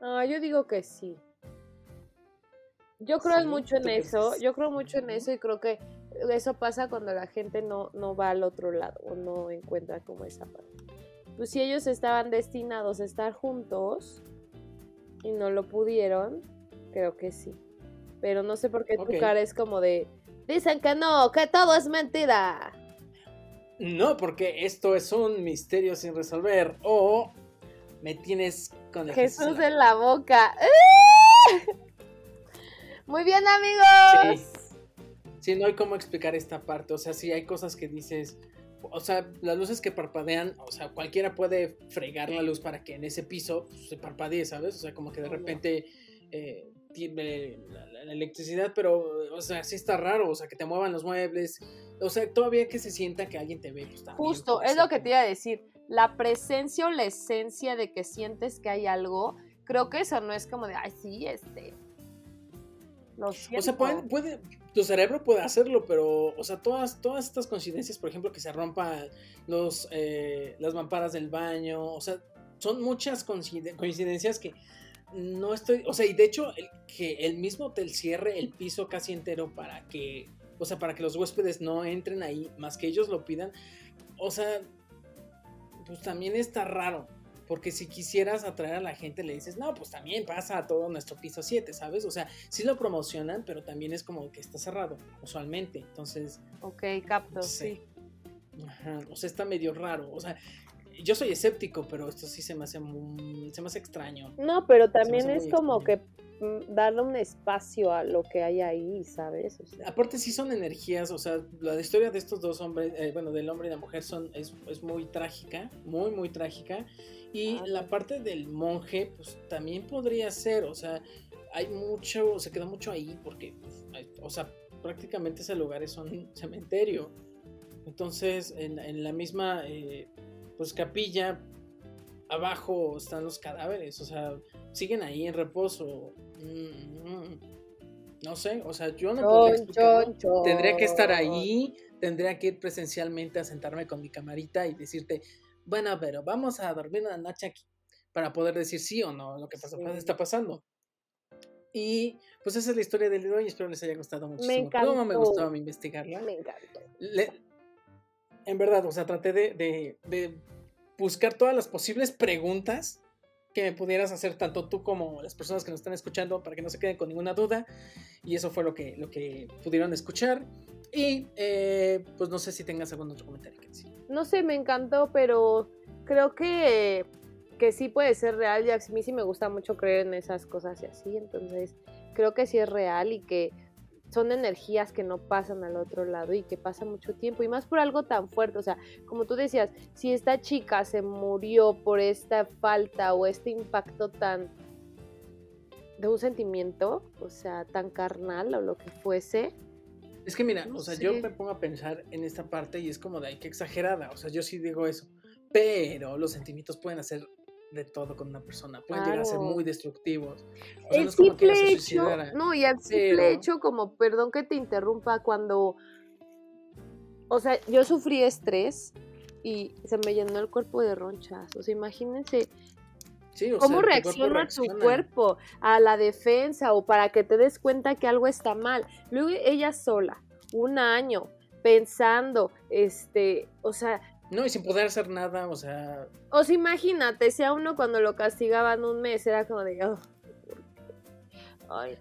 Ah, yo digo que sí. Yo creo mucho en eso, yo creo mucho en eso y creo que eso pasa cuando la gente no, no va al otro lado o no encuentra como esa parte pues si ellos estaban destinados a estar juntos y no lo pudieron, creo que sí. Pero no sé por qué tu cara es como de, dicen que no, que todo es mentira. No, porque esto es un misterio sin resolver. O me tienes con el Jesús en la boca. Muy bien, amigos. Sí. sí, no hay cómo explicar esta parte. O sea, sí hay cosas que dices, o sea, las luces que parpadean, o sea, cualquiera puede fregar la luz para que en ese piso pues, se parpadee, ¿sabes? O sea, como que de repente eh, tiene la, electricidad, pero, o sea, sí está raro, o sea, que te muevan los muebles, o sea, todavía que se sienta que alguien te ve, pues Justo, es lo que te iba a decir, la presencia o la esencia de que sientes que hay algo, creo que eso no es como de, ay, sí, este, o sea, puede, tu cerebro puede hacerlo, pero, o sea, todas, todas estas coincidencias, por ejemplo, que se rompan los, eh, las mamparas del baño, o sea, son muchas coincidencias que no estoy, o sea, y de hecho, que el mismo hotel cierre el piso casi entero para que, o sea, para que los huéspedes no entren ahí, más que ellos lo pidan, o sea, pues también está raro. Porque si quisieras atraer a la gente, le dices, no, pues también pasa a todo nuestro piso 7, ¿sabes? O sea, sí lo promocionan, pero también es como que está cerrado, usualmente. Entonces. Ok, capto, sí. Ajá, o sea, está medio raro. O sea, yo soy escéptico, pero esto sí se me hace se me hace extraño. No, pero también es como que mm, darle un espacio a lo que hay ahí, ¿sabes? Aparte sí son energías, o sea, la historia de estos dos hombres, eh, bueno, del hombre y la mujer son es, es muy trágica, muy muy trágica y ah. la parte del monje pues también podría ser, o sea, hay mucho, se queda mucho ahí porque pues, o sea, prácticamente ese lugar es un cementerio. Entonces, en, en la misma eh, pues capilla, abajo están los cadáveres, o sea, siguen ahí en reposo. Mm, mm. no sé, o sea, yo no podría explicarlo. Tendría que estar ahí, tendría que ir presencialmente a sentarme con mi camarita y decirte, bueno, pero vamos a dormir una noche aquí para poder decir sí o no lo que pasa, está pasando. Y pues esa es la historia del día y espero les haya gustado muchísimo. Me encantó. ¿Cómo me gustó investigarla? Me encantó en verdad, o sea, traté de, buscar todas las posibles preguntas que me pudieras hacer tanto tú como las personas que nos están escuchando para que no se queden con ninguna duda. Y eso fue lo que, lo que pudieron escuchar. Y eh, pues no sé si tengas algún otro comentario que decir. No sé, me encantó, pero creo que, que sí puede ser real. Y a mí sí me gusta mucho creer en esas cosas y así. Entonces creo que sí es real y que son energías que no pasan al otro lado y que pasa mucho tiempo y más por algo tan fuerte, o sea, como tú decías, si esta chica se murió por esta falta o este impacto tan de un sentimiento, o sea, tan carnal o lo que fuese. Es que mira, o sea, yo me pongo a pensar en esta parte y es como de ay, qué exagerada, o sea, yo sí digo eso, pero los sentimientos pueden hacer de todo con una persona. Pueden llegar a ser muy destructivos. el simple hecho, no, y el simple hecho, como, perdón que te interrumpa, cuando, o sea, yo sufrí estrés y se me llenó el cuerpo de ronchas. O sea, imagínense cómo reacciona tu cuerpo a la defensa o para que te des cuenta que algo está mal. Luego ella sola, un año, pensando, este, o sea, no, y sin poder hacer nada, o sea. O sea, imagínate, si a uno cuando lo castigaban un mes era como de. Oh,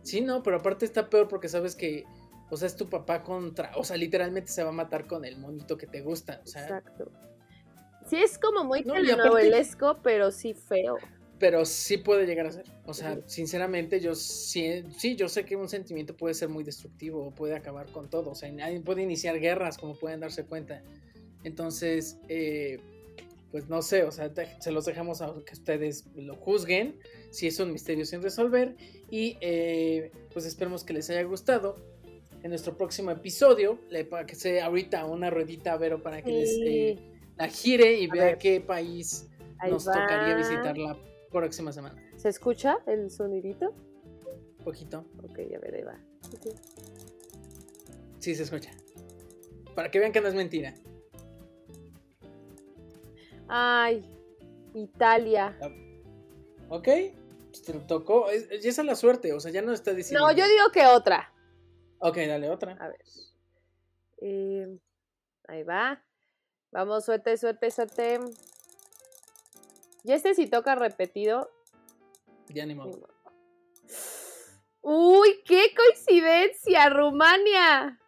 Sí, no, pero aparte está peor porque sabes que. O sea, es tu papá contra. O sea, literalmente se va a matar con el monito que te gusta. O sea. Exacto. Sí, es como muy no, telenovelesco, pero sí feo. Pero sí puede llegar a ser. O sea, sinceramente, yo sí, sí, yo sé que un sentimiento puede ser muy destructivo, puede acabar con todo. O sea, puede iniciar guerras, como pueden darse cuenta. Entonces, eh, pues no sé, o sea, se los dejamos a que ustedes lo juzguen, si es un misterio sin resolver. Y eh, pues esperemos que les haya gustado. En nuestro próximo episodio, le para que sea ahorita una ruedita, Vero, para que les eh, la gire y vea qué país nos tocaría visitar la próxima semana. ¿Se escucha el sonidito? Poquito. Ok, a ver, ahí va. Sí, se escucha. Para que vean que no es mentira. Ay, Italia. Ok, pues te tocó. Y esa es la suerte, o sea, ya no está diciendo. No, yo digo que otra. Ok, dale otra. A ver. Eh, ahí va. Vamos, suerte, suerte, suerte. Y este si toca repetido. Ya ni modo. Uy, qué coincidencia, Rumania.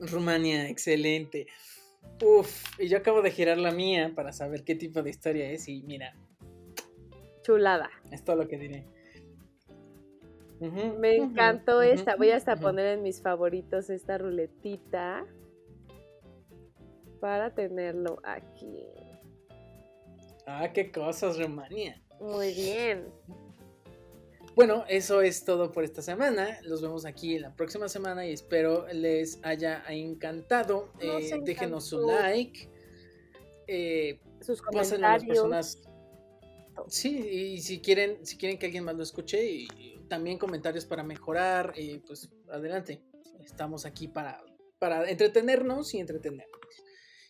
Rumania, excelente. Uf, y yo acabo de girar la mía para saber qué tipo de historia es y mira. Chulada. Es todo lo que diré. Me encantó esta. Voy hasta poner en mis favoritos esta ruletita para tenerlo aquí. Ah, qué cosas, Romania. Muy bien. Bueno, eso es todo por esta semana. Los vemos aquí la próxima semana y espero les haya encantado. Eh, déjenos su like. Eh, Sus comentarios. las personas. Sí, y si quieren, si quieren que alguien más lo escuche, y, también comentarios para mejorar, eh, pues adelante. Estamos aquí para, para entretenernos y entretenernos.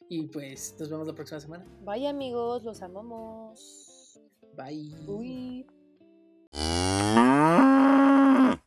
Y pues nos vemos la próxima semana. Bye amigos, los amamos. Bye. Uy.